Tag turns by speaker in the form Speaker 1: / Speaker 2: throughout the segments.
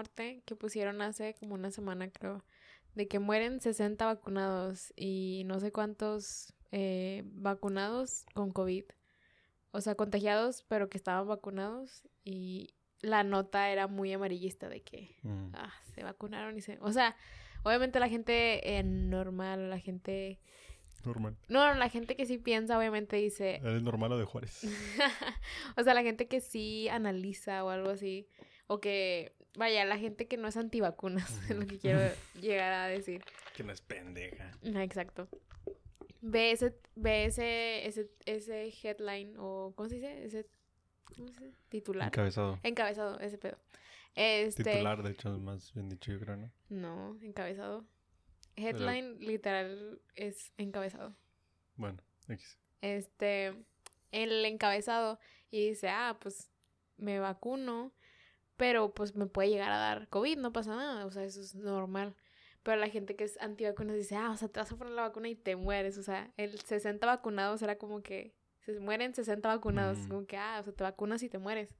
Speaker 1: Norte que pusieron hace como una semana, creo, de que mueren 60 vacunados y no sé cuántos eh, vacunados con COVID. O sea, contagiados, pero que estaban vacunados y la nota era muy amarillista de que
Speaker 2: Mm.
Speaker 1: ah, se vacunaron y se... O sea, obviamente la gente eh, normal, la gente...
Speaker 2: Normal.
Speaker 1: No, no, la gente que sí piensa, obviamente dice...
Speaker 2: ¿Eres normal o de Juárez?
Speaker 1: o sea, la gente que sí analiza o algo así. O que, vaya, la gente que no es antivacunas, es lo que quiero llegar a decir.
Speaker 2: que no es pendeja.
Speaker 1: Ajá, Exacto. Ve ese, ve ese, ese, ese headline o, ¿cómo se dice? Ese, ¿cómo se dice? Titular.
Speaker 2: Encabezado.
Speaker 1: Encabezado, ese pedo. Este,
Speaker 2: Titular, de hecho, más bien dicho, yo creo, ¿no?
Speaker 1: No, encabezado. Headline literal es encabezado.
Speaker 2: Bueno, X.
Speaker 1: Este, el encabezado y dice, ah, pues me vacuno, pero pues me puede llegar a dar COVID, no pasa nada, o sea, eso es normal. Pero la gente que es antivacunas dice, ah, o sea, te vas a poner la vacuna y te mueres, o sea, el 60 vacunados era como que se mueren 60 vacunados,
Speaker 2: Mm.
Speaker 1: como que, ah, o sea, te vacunas y te mueres.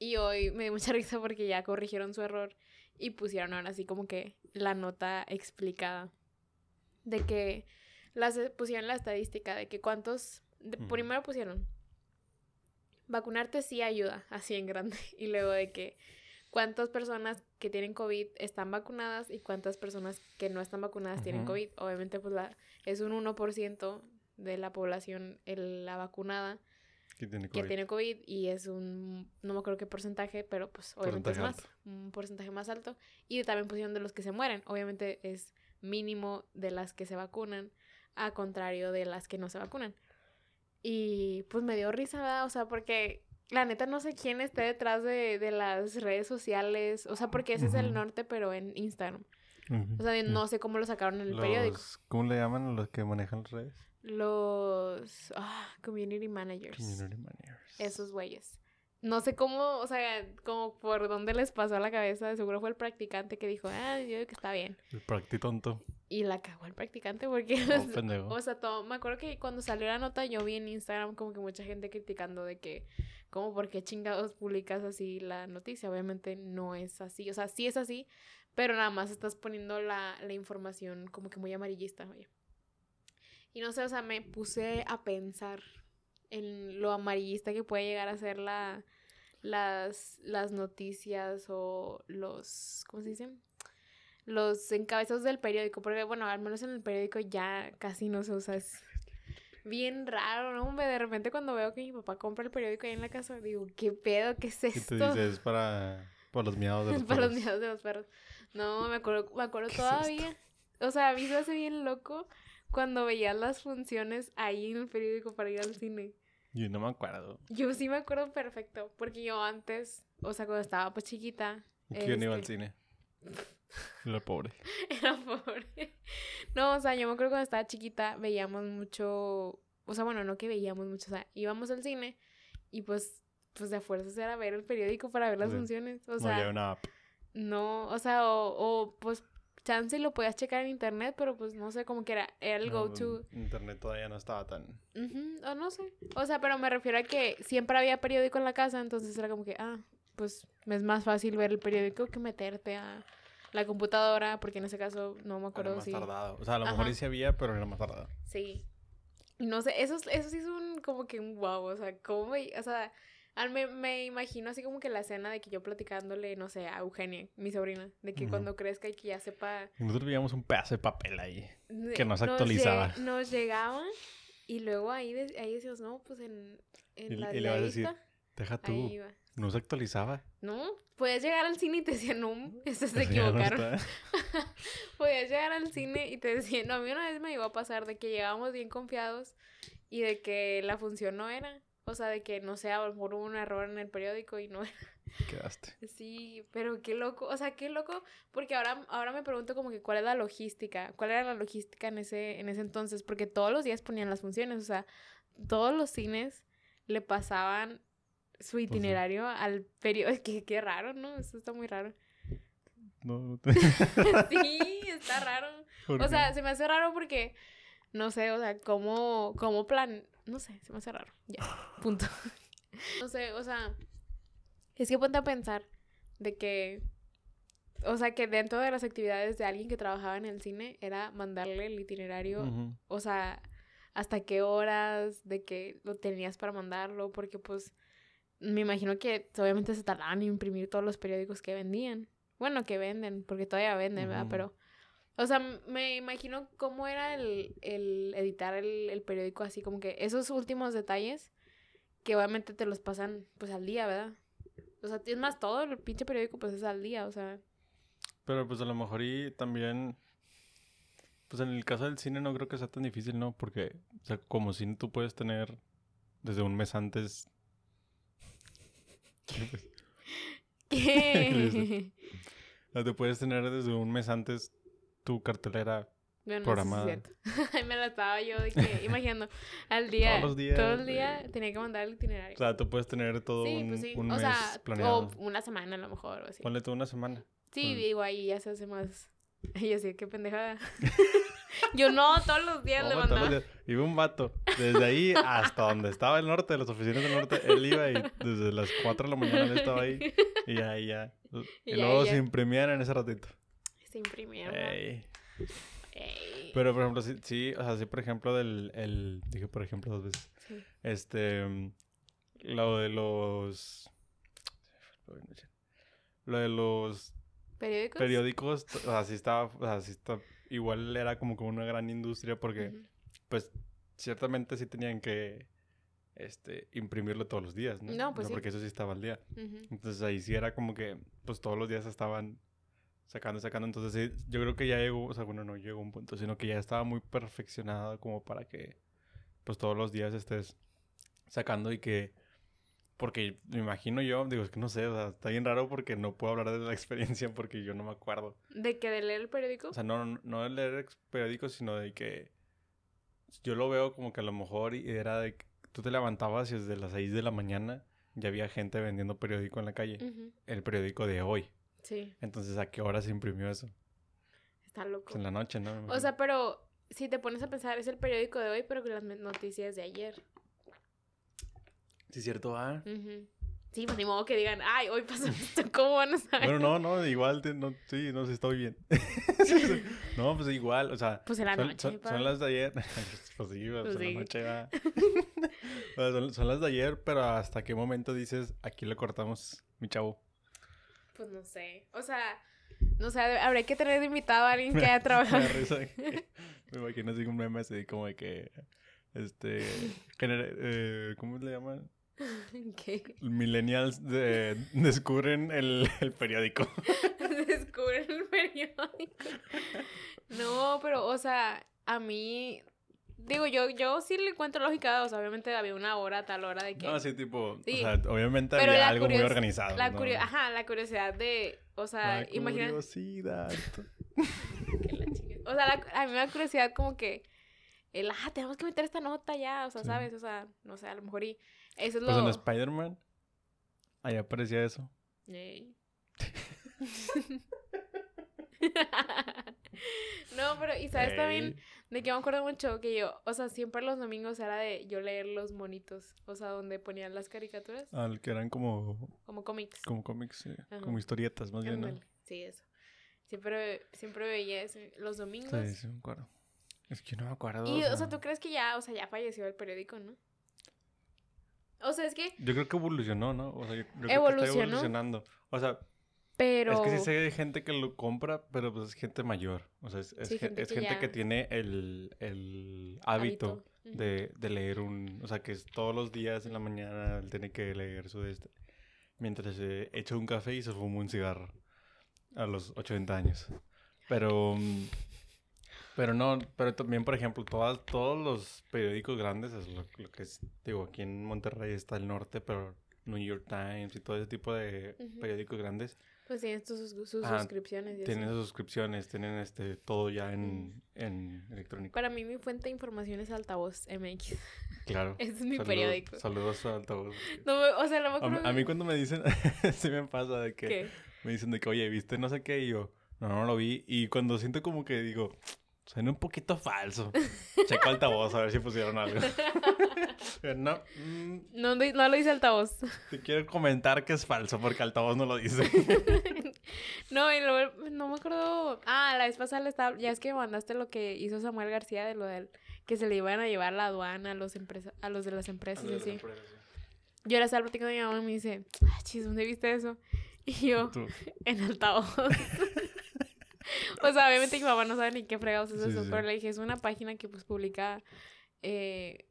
Speaker 1: Y hoy me dio mucha risa porque ya corrigieron su error y pusieron ahora así como que la nota explicada de que las pusieron la estadística de que cuántos de- primero pusieron vacunarte sí ayuda así en grande y luego de que cuántas personas que tienen COVID están vacunadas y cuántas personas que no están vacunadas tienen. COVID. Obviamente pues la es un 1% de la población el- la vacunada
Speaker 2: ¿Qué tiene
Speaker 1: que tiene COVID y es un, no me acuerdo qué porcentaje, pero pues obviamente es más, un porcentaje más alto. Y también pusieron de los que se mueren, obviamente es mínimo de las que se vacunan, a contrario de las que no se vacunan. Y pues me dio risa, ¿verdad? O sea, porque la neta no sé quién esté detrás de, de las redes sociales, o sea, porque ese es el norte, pero en Instagram. O sea, no sé cómo lo sacaron en el
Speaker 2: Los-
Speaker 1: periódico.
Speaker 2: ¿Cómo le llaman a los que manejan las redes?
Speaker 1: Los ah, community managers.
Speaker 2: Community managers.
Speaker 1: esos güeyes. No sé cómo, o sea, como por dónde les pasó a la cabeza. Seguro fue el practicante que dijo, ah, yo digo que está bien.
Speaker 2: El practitonto.
Speaker 1: Y la cagó el practicante porque, o sea, todo, me acuerdo que cuando salió la nota yo vi en Instagram como que mucha gente criticando de que, como, ¿por qué chingados publicas así la noticia? Obviamente no es así, o sea, sí es así, pero nada más estás poniendo la, la información como que muy amarillista, oye. Y no sé, o sea, me puse a pensar en lo amarillista que puede llegar a ser la, las, las noticias o los, ¿cómo se dicen? Los encabezados del periódico, porque bueno, al menos en el periódico ya casi no se usa, es bien raro, ¿no? De repente cuando veo que mi papá compra el periódico ahí en la casa, digo, ¿qué pedo? ¿Qué es
Speaker 2: ¿Qué
Speaker 1: esto?
Speaker 2: te dices? Es para, para los miados de los
Speaker 1: Para los
Speaker 2: perros.
Speaker 1: miados de los perros. No, me acuerdo, me acuerdo
Speaker 2: ¿Qué es
Speaker 1: todavía. O sea, a mí se me hace bien loco cuando veías las funciones ahí en el periódico para ir al cine.
Speaker 2: Yo no me acuerdo.
Speaker 1: Yo sí me acuerdo perfecto, porque yo antes, o sea, cuando estaba pues chiquita,
Speaker 2: ¿Quién iba al
Speaker 1: este,
Speaker 2: cine? La pobre.
Speaker 1: Era pobre. No, o sea, yo me acuerdo cuando estaba chiquita veíamos mucho, o sea, bueno, no que veíamos mucho, o sea, íbamos al cine y pues, pues de a fuerzas era ver el periódico para ver las
Speaker 2: Sí.
Speaker 1: funciones. O
Speaker 2: no
Speaker 1: sea,
Speaker 2: había una app.
Speaker 1: no, o sea, o, o pues chance lo podías checar en internet, pero pues no sé, como que era, era el
Speaker 2: No,
Speaker 1: go-to.
Speaker 2: Internet todavía no estaba tan...
Speaker 1: Ujú, o no sé. O sea, pero me refiero a que siempre había periódico en la casa, entonces era como que, ah, pues es más fácil ver el periódico que meterte a la computadora, porque en ese caso no me
Speaker 2: Era
Speaker 1: acuerdo
Speaker 2: más
Speaker 1: si...
Speaker 2: tardado. O sea, a lo mejor
Speaker 1: Ajá.
Speaker 2: sí se había, pero era más tardado.
Speaker 1: Sí. Y no sé, eso, es- eso sí es un, como que un wow, o sea, ¿cómo me, o sea, al- me, me imagino así como que la escena de que yo platicándole, no sé, a Eugenia, mi sobrina, de que cuando crezca y que ya sepa...
Speaker 2: Nosotros veíamos un pedazo de papel ahí. Que
Speaker 1: nos
Speaker 2: actualizaba.
Speaker 1: Nos, llegaban y luego ahí, de- ahí decíamos, no, pues en, en
Speaker 2: Y-
Speaker 1: la
Speaker 2: y le vas a decir, Deja tú.
Speaker 1: ahí iba.
Speaker 2: No se actualizaba.
Speaker 1: No, puedes llegar al cine y te decían, no, estos se equivocaron. Podías llegar al cine y te decían, no, a mí una vez me llegó a pasar de que llegábamos bien confiados y de que la función no era. O sea, de que, no sé, a lo mejor hubo un error en el periódico y no era.
Speaker 2: Quedaste.
Speaker 1: Sí, pero qué loco, o sea, qué loco, porque ahora, ahora me pregunto como que cuál es la logística, cuál era la logística en ese, en ese entonces, porque todos los días ponían las funciones, o sea, todos los cines le pasaban su
Speaker 2: sí.
Speaker 1: itinerario al periódico, qué, qué raro, ¿no? Eso está muy raro.
Speaker 2: No, no te...
Speaker 1: sí, está raro.
Speaker 2: ¿Por
Speaker 1: O
Speaker 2: qué?
Speaker 1: sea, se me hace raro porque, no sé, o sea, cómo, cómo plan... No sé, se me hace raro. Ya, punto. no sé, o sea, es que ponte a pensar de que o sea, que dentro de las actividades de alguien que trabajaba en el cine era mandarle el itinerario, o sea, hasta qué horas, de que lo tenías para mandarlo, porque pues me imagino que obviamente se tardaban en imprimir todos los periódicos que vendían. Bueno, que venden, porque todavía venden, ¿verdad? Pero, o sea, me imagino cómo era el, el editar el, el periódico así, como que esos últimos detalles que obviamente te los pasan pues al día, ¿verdad? O sea, es más, todo el pinche periódico pues es al día, o sea,
Speaker 2: Pero pues a lo mejor y también, pues en el caso del cine no creo que sea tan difícil, ¿no? Porque, o sea, como cine tú puedes tener desde un mes antes...
Speaker 1: ¿qué?
Speaker 2: O sea, tú puedes tener desde un mes antes tu cartelera
Speaker 1: Bueno,
Speaker 2: Programada.
Speaker 1: sí es cierto. Me la estaba yo de que, imaginando, al día,
Speaker 2: Todos los días,
Speaker 1: todo el día tenía que mandar el itinerario.
Speaker 2: O sea, tú puedes tener todo
Speaker 1: sí,
Speaker 2: un,
Speaker 1: pues sí.
Speaker 2: un
Speaker 1: o
Speaker 2: mes
Speaker 1: sea,
Speaker 2: planeado.
Speaker 1: o una semana a lo mejor, o así.
Speaker 2: Ponle tú una semana.
Speaker 1: Sí, digo, ahí ya se hace más. Y así, qué pendejada. Yo no, todos los días le mandaba.
Speaker 2: días. Iba un vato. Desde ahí hasta donde estaba el norte, las oficinas del norte, él iba y desde las 4 de la mañana él estaba ahí. Y ya, y ya. Y,
Speaker 1: Y ya,
Speaker 2: luego
Speaker 1: ya.
Speaker 2: se imprimían en ese ratito.
Speaker 1: Se imprimieron.
Speaker 2: Ey.
Speaker 1: Ey.
Speaker 2: Pero, por ejemplo, sí, sí, o sea, sí, por ejemplo, del, el, dije por ejemplo dos veces,
Speaker 1: Sí.
Speaker 2: este, lo de los, lo de los
Speaker 1: ¿Periódicos?
Speaker 2: periódicos, o sea, sí estaba, o sea, sí está, igual era como que una gran industria porque, pues, ciertamente sí tenían que, este, imprimirlo todos los días, ¿no?
Speaker 1: No, pues sí.
Speaker 2: Porque eso sí estaba al día. Entonces ahí sí era como que, pues todos los días estaban sacando, sacando. Entonces sí, yo creo que ya llegó, o sea, bueno, no llegó a un punto, sino que ya estaba muy perfeccionada como para que, pues todos los días estés sacando y que, porque me imagino yo, digo, es que no sé, o sea, está bien raro porque no puedo hablar de la experiencia porque yo no me acuerdo.
Speaker 1: ¿De que de leer el periódico?
Speaker 2: O sea, no, no, de leer ex- periódicos, sino de que yo lo veo como que a lo mejor era de que tú te levantabas y desde las 6 de la mañana ya había gente vendiendo periódico en la calle el periódico de hoy.
Speaker 1: Sí,
Speaker 2: Entonces, ¿a qué hora se imprimió eso?
Speaker 1: está loco.
Speaker 2: Pues en la noche, ¿no?
Speaker 1: O sea, pero si te pones a pensar, es el periódico de hoy, pero con las noticias de ayer.
Speaker 2: Sí, es cierto, ah.
Speaker 1: Sí, pues ni modo que digan, ay, hoy pasó esto, ¿cómo van a saber?
Speaker 2: Bueno, no, no, igual, te- no, sí, no sé, estoy bien. no, pues igual, o sea,
Speaker 1: Pues en la
Speaker 2: son,
Speaker 1: noche,
Speaker 2: son- son las de ayer. pues sí, pues,
Speaker 1: Pues
Speaker 2: en
Speaker 1: sí.
Speaker 2: la noche va. Son, son las de ayer, pero ¿hasta qué momento dices, aquí le cortamos, mi chavo?
Speaker 1: Pues no sé. O sea, no sé, habría que tener de invitado a alguien que haya
Speaker 2: Me
Speaker 1: trabajado.
Speaker 2: que- Me imagino así un meme así como de que, este, genera- eh, ¿cómo le llaman?
Speaker 1: ¿Qué?
Speaker 2: Millennials de- descubren el, el periódico.
Speaker 1: Descubren el periódico. No, pero, o sea, a mí. Digo, yo, yo sí le encuentro lógica. O sea, obviamente había una hora, a tal hora de que.
Speaker 2: No, sí, tipo,
Speaker 1: Sí.
Speaker 2: o sea, obviamente
Speaker 1: Pero
Speaker 2: había algo muy organizado.
Speaker 1: La
Speaker 2: ¿no?
Speaker 1: Ajá, la curiosidad de. O sea, imagina.
Speaker 2: curiosidad.
Speaker 1: la chingue. O sea, la- a mí me da curiosidad como que. El, ah, tenemos que meter esta nota ya. O sea,
Speaker 2: Sí.
Speaker 1: ¿sabes? O sea, no sé, a lo mejor y. Eso es
Speaker 2: Pues
Speaker 1: lo.
Speaker 2: en Spider-Man, ahí aparecía eso.
Speaker 1: Ey. no, pero, y sabes también de que me acuerdo mucho que yo, o sea, siempre los domingos era de yo leer los monitos, o sea, donde ponían las caricaturas,
Speaker 2: Al que eran como,
Speaker 1: como cómics.
Speaker 2: como cómics, sí, como historietas, más bien, ¿no?
Speaker 1: Sí, eso. Siempre, siempre veía eso, los domingos.
Speaker 2: Sí, sí, me acuerdo. Es que no me acuerdo.
Speaker 1: Y, o sea, ¿tú crees que ya, o sea, ya falleció el periódico, no? O sea, es que,
Speaker 2: Yo creo que evolucionó, ¿no? O sea, yo, yo creo que está evolucionando. O sea,
Speaker 1: pero...
Speaker 2: es que sí sé hay gente que lo compra, pero pues es gente mayor. O sea, es, es
Speaker 1: Sí,
Speaker 2: gen-
Speaker 1: gente
Speaker 2: es
Speaker 1: que
Speaker 2: gente
Speaker 1: ya-
Speaker 2: que tiene el, el hábito,
Speaker 1: Ujú.
Speaker 2: de, de leer un... O sea, que es todos los días en la mañana él tiene que leer su... Este, mientras se echa un café y se fuma un cigarro. A los 80 años. Pero... Pero no, pero también, por ejemplo, todas, todos los periódicos grandes, es lo, lo que es, digo, aquí en Monterrey está el norte, pero New York Times y todo ese tipo de
Speaker 1: Ujú.
Speaker 2: periódicos grandes
Speaker 1: Pues tienen sus, sus
Speaker 2: Ajá,
Speaker 1: suscripciones y
Speaker 2: tienen
Speaker 1: así.
Speaker 2: sus suscripciones, tienen este todo ya en, en electrónico.
Speaker 1: Para mí mi fuente de información es Altavoz MX.
Speaker 2: Claro.
Speaker 1: Es mi
Speaker 2: Saludos-
Speaker 1: periódico.
Speaker 2: Saludos a altavoz.
Speaker 1: No, o sea, no me
Speaker 2: A, a mí cuando me dicen, sí me pasa de que
Speaker 1: ¿Qué?
Speaker 2: me dicen de que, oye, ¿viste no sé qué? Y yo, no, no lo vi. Y cuando siento como que digo, suena un poquito falso. Checo altavoz a ver si pusieron algo. Pero no, mm,
Speaker 1: No, di- no lo dice altavoz.
Speaker 2: te quiero comentar que es falso porque altavoz no lo dice.
Speaker 1: No, y luego, no me acuerdo. Ah, la vez pasada le estaba. Ya es que mandaste lo que hizo Samuel García de lo del. Que se le iban a llevar la aduana a los, empresa, a los de las empresas y así. Yo era estaba platicando con mi mamá y me dice, ah, chis, ¿dónde viste eso? Y yo,
Speaker 2: Tú.
Speaker 1: en altavoz. o sea, obviamente mi mamá no sabe ni qué fregados es
Speaker 2: Sí,
Speaker 1: eso,
Speaker 2: sí,
Speaker 1: pero le dije, es una página que pues publica eh,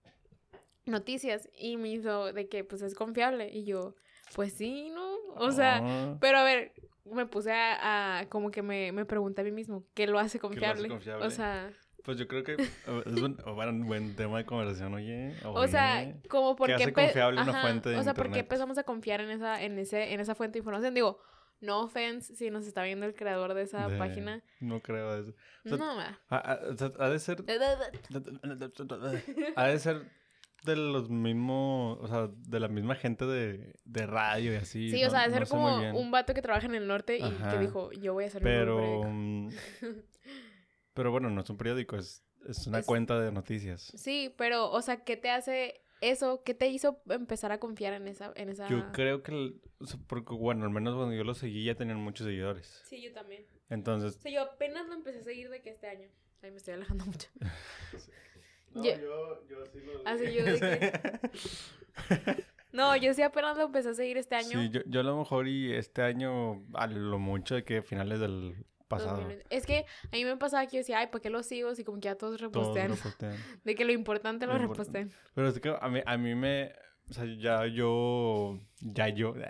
Speaker 1: noticias y me hizo de que pues es confiable. Y yo, pues sí, ¿no? O sea,
Speaker 2: Ah,
Speaker 1: pero a ver, me puse a, a- como que me, me pregunté a mí mismo, ¿qué lo hace
Speaker 2: lo hace
Speaker 1: confiable?
Speaker 2: confiable?
Speaker 1: O sea,
Speaker 2: Pues yo creo que es un, o un buen tema de conversación, oye.
Speaker 1: o sea,
Speaker 2: oye.
Speaker 1: como porque
Speaker 2: hace
Speaker 1: empe-
Speaker 2: confiable una fuente de
Speaker 1: O sea, ¿por qué
Speaker 2: internet?
Speaker 1: empezamos a confiar en esa, en ese, en esa fuente de información? Digo, no offense si nos está viendo el creador de esa
Speaker 2: De-
Speaker 1: página.
Speaker 2: No creo eso. O sea,
Speaker 1: no, ma.
Speaker 2: Ha, ha- ha de ser. Ha de ser de los mismos. O sea, de la misma gente de, de radio y así.
Speaker 1: Sí, o sea, de
Speaker 2: no
Speaker 1: ser como un vato que trabaja en el norte y
Speaker 2: Ajá.
Speaker 1: que dijo, yo voy a hacer
Speaker 2: Pero.
Speaker 1: periódico".
Speaker 2: mm, Pero bueno, no es un periódico, es, es una
Speaker 1: Es-
Speaker 2: cuenta de noticias.
Speaker 1: Sí, pero, o sea, ¿qué te hace eso? ¿Qué te hizo empezar a confiar en esa, en esa...
Speaker 2: Yo creo que. porque, bueno, al menos cuando yo lo seguí ya tenían muchos seguidores.
Speaker 1: Sí, yo también.
Speaker 2: Entonces.
Speaker 1: O sea, yo apenas lo empecé a seguir de que este año. Ay, me estoy alejando mucho.
Speaker 2: No,
Speaker 1: Yo-
Speaker 2: yo, yo sí lo.
Speaker 1: Así yo de que- No, yo sí apenas lo empecé a seguir este año.
Speaker 2: Sí, yo, yo a lo mejor y este año, a lo mucho de que finales del pasado.
Speaker 1: 2020. Es que a mí me pasaba que yo decía, ay, ¿por qué lo sigo? Si como que ya todos
Speaker 2: Todos
Speaker 1: repostean. De que lo importante lo
Speaker 2: Lo import-
Speaker 1: repostean.
Speaker 2: Pero es que a mí, a mí me. O sea, ya yo. Ya yo.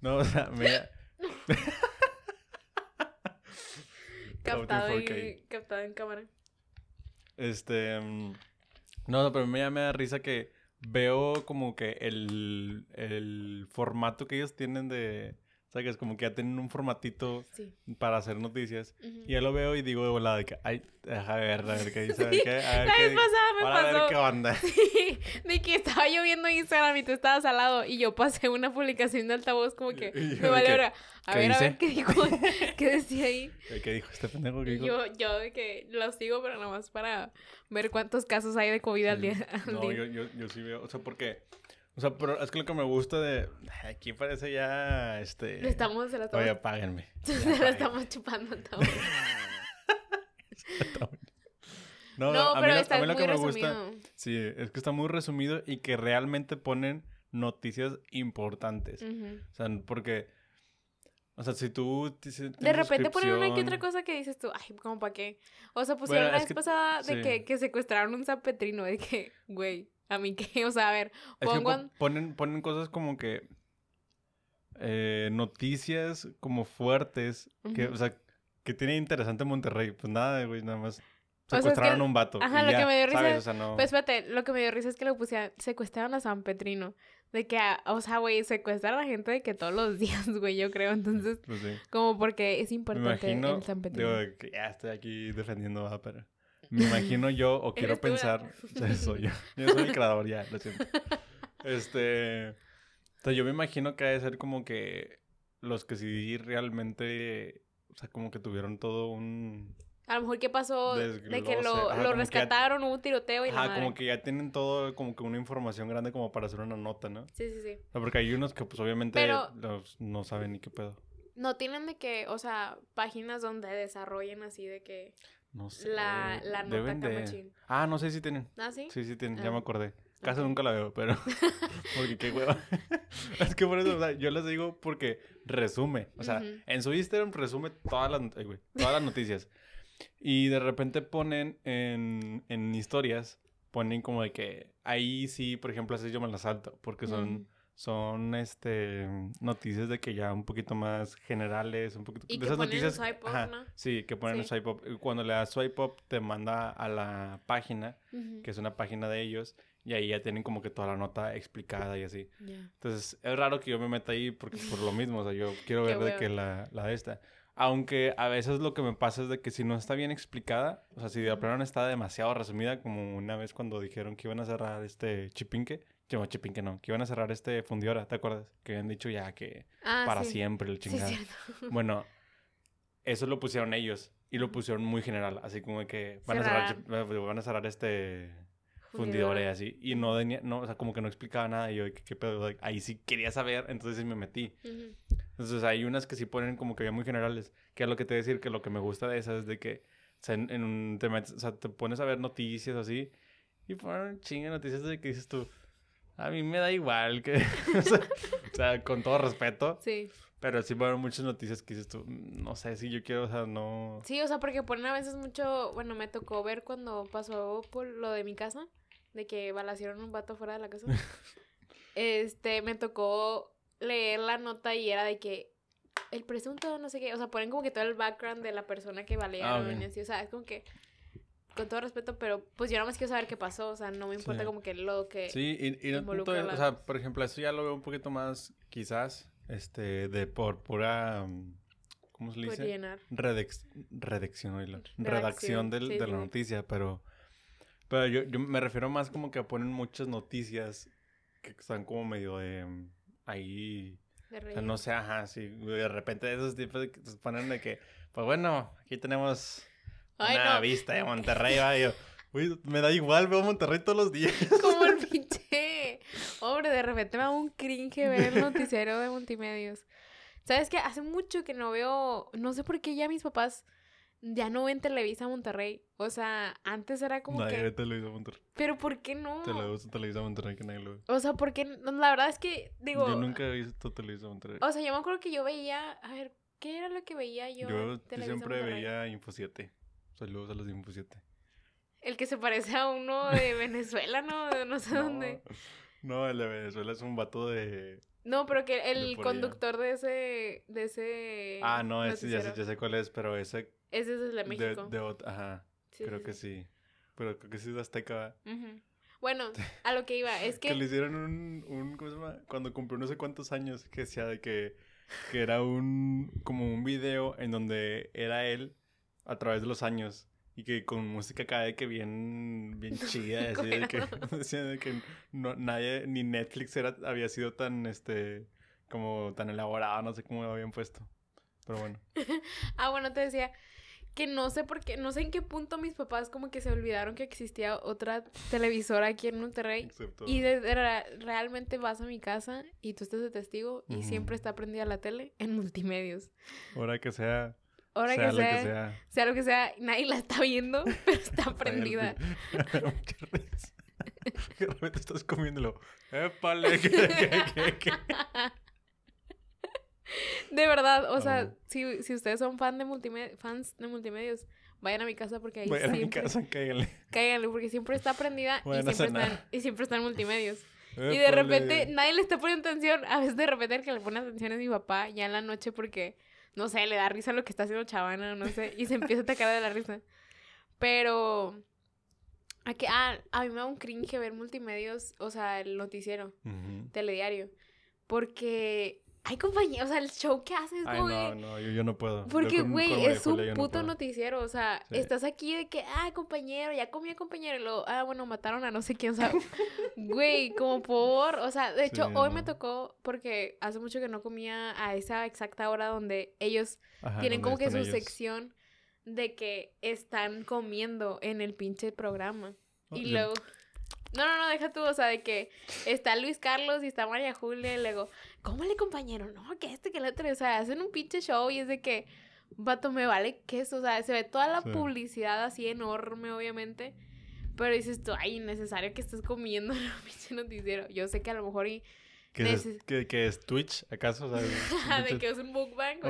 Speaker 2: No, o sea, me.
Speaker 1: Captado, y, captado en cámara.
Speaker 2: Este. mm, No, no, pero me, me da risa que veo como que el, el formato que ellos tienen de. O sea, que es como que ya tienen un formatito
Speaker 1: Sí.
Speaker 2: para hacer noticias. Y ya lo veo y digo de volada de que, ay, deja ver, a ver qué dice, a ver qué, a ver
Speaker 1: La
Speaker 2: qué
Speaker 1: vez
Speaker 2: dice.
Speaker 1: pasada me
Speaker 2: Para ver
Speaker 1: pasó.
Speaker 2: qué onda.
Speaker 1: Sí, de que estaba lloviendo Instagram y tú estabas al lado y yo pasé una publicación de altavoz como que
Speaker 2: yo
Speaker 1: me vale ahora. A
Speaker 2: ¿qué
Speaker 1: ver, a ver qué dijo, qué decía ahí.
Speaker 2: ¿Qué dijo este pendejo? ¿Qué dijo?
Speaker 1: yo, yo de que lo sigo, pero nada más para ver cuántos casos hay de COVID al día. al
Speaker 2: No,
Speaker 1: día.
Speaker 2: yo, yo, yo sí veo, o sea, porque, o sea, pero es que lo que me gusta de, aquí parece ya, este,
Speaker 1: estamos, se la estamos,
Speaker 2: oye, apáguenme.
Speaker 1: se la estamos chupando. estamos.
Speaker 2: No,
Speaker 1: No,
Speaker 2: a mí, lo-
Speaker 1: está
Speaker 2: a mí lo
Speaker 1: muy
Speaker 2: que me
Speaker 1: resumido.
Speaker 2: gusta, sí, es que está muy resumido y que realmente ponen noticias importantes. O sea, porque, o sea, si tú...
Speaker 1: De repente ponen una que otra cosa que dices tú, ay, ¿cómo para qué? O sea, pusieron
Speaker 2: Bueno,
Speaker 1: la vez
Speaker 2: que-
Speaker 1: pasada de
Speaker 2: sí.
Speaker 1: que, que secuestraron un zapetrino, de que, güey, a mí qué, o sea, a ver,
Speaker 2: Es que
Speaker 1: pongan...
Speaker 2: po- ponen, ponen cosas como que... eh, noticias como fuertes, que, o sea, que tiene interesante Monterrey. Pues nada, güey, nada más
Speaker 1: sea, es que-
Speaker 2: secuestraron a un vato.
Speaker 1: ajá,
Speaker 2: y
Speaker 1: lo
Speaker 2: ya,
Speaker 1: que me dio risa-
Speaker 2: ¿sabes? O sea, no...
Speaker 1: Pues espérate, lo que me dio risa es que lo pusieron, secuestraron a San Petrino. De que, ah, o sea, güey, secuestran a la gente de que todos los días, güey, yo creo. Entonces,
Speaker 2: pues sí.
Speaker 1: como porque es
Speaker 2: Me
Speaker 1: importante
Speaker 2: imagino,
Speaker 1: el San Petrino.
Speaker 2: digo, que ya estoy aquí defendiendo, pero me imagino yo, o quiero pensar, soy yo, yo soy el creador, ya, lo siento. Este, o sea, yo me imagino que ha de ser como que los que sí realmente, o sea, como que tuvieron todo un,
Speaker 1: A lo mejor, ¿qué pasó? De que lo,
Speaker 2: ajá,
Speaker 1: lo rescataron, hubo un tiroteo y la
Speaker 2: ajá,
Speaker 1: madre.
Speaker 2: como que ya tienen todo, como que una información grande como para hacer una nota, ¿no?
Speaker 1: Sí, sí, sí.
Speaker 2: O sea, porque hay unos que pues obviamente
Speaker 1: Pero-
Speaker 2: los- no saben ni qué pedo.
Speaker 1: No tienen de que, o sea, páginas donde desarrollen así de que
Speaker 2: No sé.
Speaker 1: la, la nota
Speaker 2: deben
Speaker 1: acá
Speaker 2: de...
Speaker 1: machín.
Speaker 2: Ah, no sé si tienen.
Speaker 1: ¿Ah, sí?
Speaker 2: Sí, sí, tienen, ya
Speaker 1: Ah.
Speaker 2: me acordé. Casi nunca la veo, pero. porque qué hueva. es que por eso, o sea, yo les digo porque resume. O sea, en su Instagram resume todas las, güey, todas las noticias. Y de repente ponen en, en historias, ponen como de que ahí sí, por ejemplo, así yo me las salto, porque son. Son este noticias de que ya un poquito más generales, un poquito
Speaker 1: Y
Speaker 2: de
Speaker 1: que
Speaker 2: esas
Speaker 1: ponen
Speaker 2: noticias.
Speaker 1: swipe up,
Speaker 2: ajá,
Speaker 1: ¿no?
Speaker 2: Sí, que ponen
Speaker 1: Sí.
Speaker 2: swipe up. Cuando le das swipe up, te manda a la página
Speaker 1: Ujú.
Speaker 2: que es una página de ellos, y ahí ya tienen como que toda la nota explicada y así.
Speaker 1: Ya.
Speaker 2: Entonces, es raro que yo me meta ahí porque por lo mismo, o sea, yo quiero ver de que la, la de esta. Aunque a veces lo que me pasa es de que si no está bien explicada, o sea, si de plano está demasiado resumida, como una vez cuando dijeron que iban a cerrar este Chipinque, que no, Chipinque no, que iban a cerrar este Fundidora, ¿te acuerdas? Que habían dicho ya que
Speaker 1: Ah,
Speaker 2: para
Speaker 1: sí.
Speaker 2: siempre el
Speaker 1: Sí,
Speaker 2: chingado.
Speaker 1: cierto.
Speaker 2: Bueno, eso lo pusieron ellos y lo pusieron muy general, así como que van a cerrar, Chip- van a cerrar este fundidora y así. Y no, tenía- no, o sea, como que no explicaba nada. Y yo, ¿qué, qué pedo? Ahí sí quería saber, entonces sí me metí.
Speaker 1: Ujú.
Speaker 2: Entonces hay unas que sí ponen como que muy generales. Que es lo que te voy a decir, que lo que me gusta de esas es de que o sea, en, en un, te, metes- o sea, te pones a ver noticias así y ponen chinga noticias de que dices tú, a mí me da igual que, o, sea, o sea, con todo respeto,
Speaker 1: Sí.
Speaker 2: pero sí ponen muchas noticias que dices tú, "Mm, no sé si yo quiero, o sea, no...
Speaker 1: Sí, o sea, porque ponen a veces mucho, bueno, me tocó ver cuando pasó por lo de mi casa, de que balacieron un vato fuera de la casa. este, me tocó leer la nota y era de que el presunto, no sé qué, o sea, ponen como que todo el background de la persona que balearon
Speaker 2: ok.
Speaker 1: y así, o sea, es como que, con todo respeto, pero pues yo nada más quiero saber qué pasó, o sea, no me importa
Speaker 2: Sí.
Speaker 1: como que lo que...
Speaker 2: Sí, y, y
Speaker 1: la-
Speaker 2: o sea, por ejemplo, eso ya lo veo un poquito más, quizás, este, de por pura, ¿cómo se le dice?
Speaker 1: llenar.
Speaker 2: Redex- redacción.
Speaker 1: Redacción,
Speaker 2: redacción del-
Speaker 1: sí,
Speaker 2: de
Speaker 1: sí,
Speaker 2: la noticia, pero, pero yo, yo me refiero más como que ponen muchas noticias que están como medio de ahí,
Speaker 1: De
Speaker 2: o sea, no sé, ajá, sí, de repente esos tipos que se ponen de que, pues bueno, aquí tenemos
Speaker 1: Ay,
Speaker 2: una
Speaker 1: no.
Speaker 2: vista de Monterrey, va, yo, uy, me da igual, veo Monterrey todos los días.
Speaker 1: Como el pinche. Hombre, de repente me da un cringe ver el noticiero de multimedios. ¿Sabes qué? Hace mucho que no veo. No sé por qué ya mis papás ya no ven Televisa Monterrey. O sea, antes era como
Speaker 2: Nadie ve. Televisa Monterrey.
Speaker 1: Pero ¿por qué no?
Speaker 2: Te lo gusta Televisa Monterrey que nadie lo ve.
Speaker 1: O sea, ¿por qué? no? La verdad es que, digo.
Speaker 2: yo nunca he visto Televisa Monterrey.
Speaker 1: O sea, yo me acuerdo que yo veía. A ver, ¿qué era lo que veía yo?
Speaker 2: Yo, siempre
Speaker 1: Monterrey?
Speaker 2: veía Info 7. Saludos a los de Info 7.
Speaker 1: El que se parece a uno de Venezuela, ¿no? De no sé dónde.
Speaker 2: No, el de Venezuela es un vato de.
Speaker 1: No, pero que el conductor de ese. De ese.
Speaker 2: Ah, no, ese ya sé, ya sé cuál es, pero ese.
Speaker 1: Ese es el de
Speaker 2: De,
Speaker 1: México.
Speaker 2: de ot- ajá,
Speaker 1: Sí,
Speaker 2: creo
Speaker 1: sí,
Speaker 2: que
Speaker 1: sí.
Speaker 2: sí. Pero creo que sí es de Azteca.
Speaker 1: Bueno, a lo que iba, es
Speaker 2: Que,
Speaker 1: que...
Speaker 2: le hicieron un, un. ¿Cómo se llama? Cuando cumplió no sé cuántos años, que decía de que. Que era un. Como un video en donde era él a través de los años. Y que con música acá de que bien, bien chida, así de que, decía de que no, nadie, ni Netflix era, había sido tan, este, como tan elaborado, no sé cómo lo habían puesto. Pero bueno.
Speaker 1: Ah, bueno, te decía que no sé por qué, no sé en qué punto mis papás como que se olvidaron que existía otra televisora aquí en Monterrey.
Speaker 2: Excepto.
Speaker 1: Y de- de ra- realmente vas a mi casa y tú estás de testigo y
Speaker 2: Ujú.
Speaker 1: siempre está prendida la tele en multimedios.
Speaker 2: Ahora que sea.
Speaker 1: Ahora
Speaker 2: sea
Speaker 1: que sea,
Speaker 2: que sea.
Speaker 1: sea lo que sea, nadie la está viendo, pero está prendida.
Speaker 2: Risa. De repente estás comiéndolo. ¡Épale! ¿Qué, qué, qué, qué?
Speaker 1: De verdad, o sea, si, si ustedes son fan de fans de multimedios, vayan a mi casa porque ahí
Speaker 2: Vayan a mi
Speaker 1: siempre...
Speaker 2: casa, cáiganle.
Speaker 1: Cáiganle, porque siempre está prendida y siempre, están, y siempre está en multimedios. Y de repente nadie le está poniendo atención. A veces de repente el que le pone atención es mi papá ya en la noche porque, no sé, le da risa lo que está haciendo Chavana, no sé, y se empieza a atacar de la risa. Pero... A, que, ah, a mí me da un cringe ver multimedios, o sea, el noticiero, telediario. Porque hay compañía, o sea, el show que hacen es
Speaker 2: Ay,
Speaker 1: como
Speaker 2: no, no, yo, yo no puedo.
Speaker 1: Porque, güey, es un
Speaker 2: Julia yo no
Speaker 1: puto noticiero. O sea,
Speaker 2: Sí.
Speaker 1: estás aquí de que, ah, compañero, ya comí compañero. Y luego, ah, bueno, mataron a no sé quién, o sea, güey, como por. O sea, de hecho,
Speaker 2: Sí,
Speaker 1: hoy
Speaker 2: no.
Speaker 1: me tocó porque hace mucho que no comía a esa exacta hora donde ellos
Speaker 2: Ajá,
Speaker 1: tienen
Speaker 2: ¿dónde
Speaker 1: como que su
Speaker 2: ellos?
Speaker 1: sección de que están comiendo en el pinche programa.
Speaker 2: Oh,
Speaker 1: Y
Speaker 2: yo-
Speaker 1: luego. No, no, no, deja tú, o sea, de que está Luis Carlos y está María Julia y luego, ¿cómo le compañero? No, que este, que el otro, o sea, hacen un pinche show y es de que, vato, me vale que eso, o sea, se ve toda la
Speaker 2: Sí.
Speaker 1: publicidad así enorme, obviamente, pero dices tú, ay, innecesario que estés comiendo en un pinche noticiero. Yo sé que a lo mejor y,
Speaker 2: ¿Qué es, que, que es Twitch, acaso? O sea, es-
Speaker 1: de que es un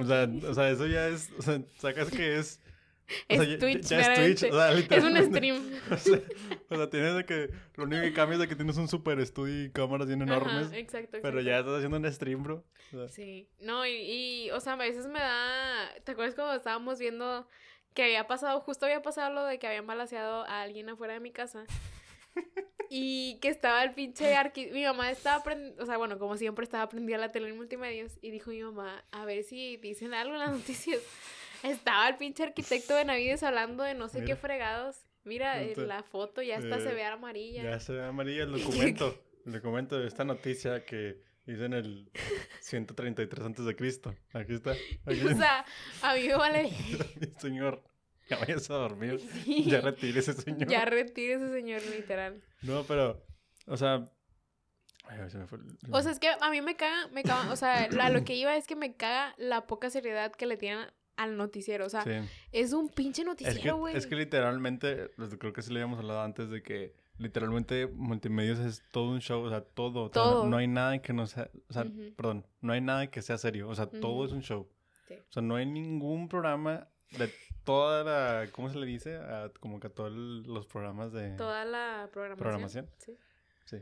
Speaker 2: sea, o sea, eso ya es, o sea, sacas que es... O
Speaker 1: Es
Speaker 2: sea, ya-
Speaker 1: Twitch,
Speaker 2: ya, es Twitch,
Speaker 1: meramente.
Speaker 2: o sea,
Speaker 1: es un stream.
Speaker 2: O sea, o sea, tienes de que, lo único que cambia es de que tienes un super estudio y cámaras bien enormes,
Speaker 1: Ajá, exacto,
Speaker 2: pero ya estás haciendo un stream, bro.
Speaker 1: Sí, no, y, y, o sea, a veces me da, ¿te acuerdas cuando estábamos viendo que había pasado, justo había pasado lo de que habían balaseado a alguien afuera de mi casa? Y que estaba el pinche arqui... Mi mamá estaba aprendiendo, o sea, bueno, como siempre estaba prendida la tele en multimedios y dijo mi mamá, a ver si dicen algo en las noticias. Estaba el pinche arquitecto de Navides hablando de no sé qué fregados. Mira, eh,
Speaker 2: Entonces,
Speaker 1: la foto ya está, se
Speaker 2: eh,
Speaker 1: ve amarilla.
Speaker 2: ya se ve amarilla el documento. el documento de esta noticia que hice en el 133 antes de Cristo. Aquí está. Aquí
Speaker 1: O sea, a mí me vale...
Speaker 2: señor, ya vayas a dormir.
Speaker 1: Sí.
Speaker 2: Ya retire ese señor.
Speaker 1: Ya retire ese señor, literal.
Speaker 2: No, pero, o sea, Ay, se me fue el-
Speaker 1: O sea, es que a mí me caga, me caga, o sea, a lo que iba es que me caga la poca seriedad que le tienen al noticiero. O sea,
Speaker 2: Sí.
Speaker 1: es un pinche
Speaker 2: Es que,
Speaker 1: noticiero, güey.
Speaker 2: es que literalmente, pues, creo que sí le habíamos hablado antes de que literalmente multimedios es todo un show, o sea, todo. o sea,
Speaker 1: Todo.
Speaker 2: no, hay nada que no sea, o sea, perdón, no hay nada que sea serio, o sea, todo es un show.
Speaker 1: Sí.
Speaker 2: O sea, no hay ningún programa de toda la, ¿cómo se le dice? A- como que a todos los programas de...
Speaker 1: Toda la programación.
Speaker 2: ¿Programación?
Speaker 1: Sí.
Speaker 2: Sí.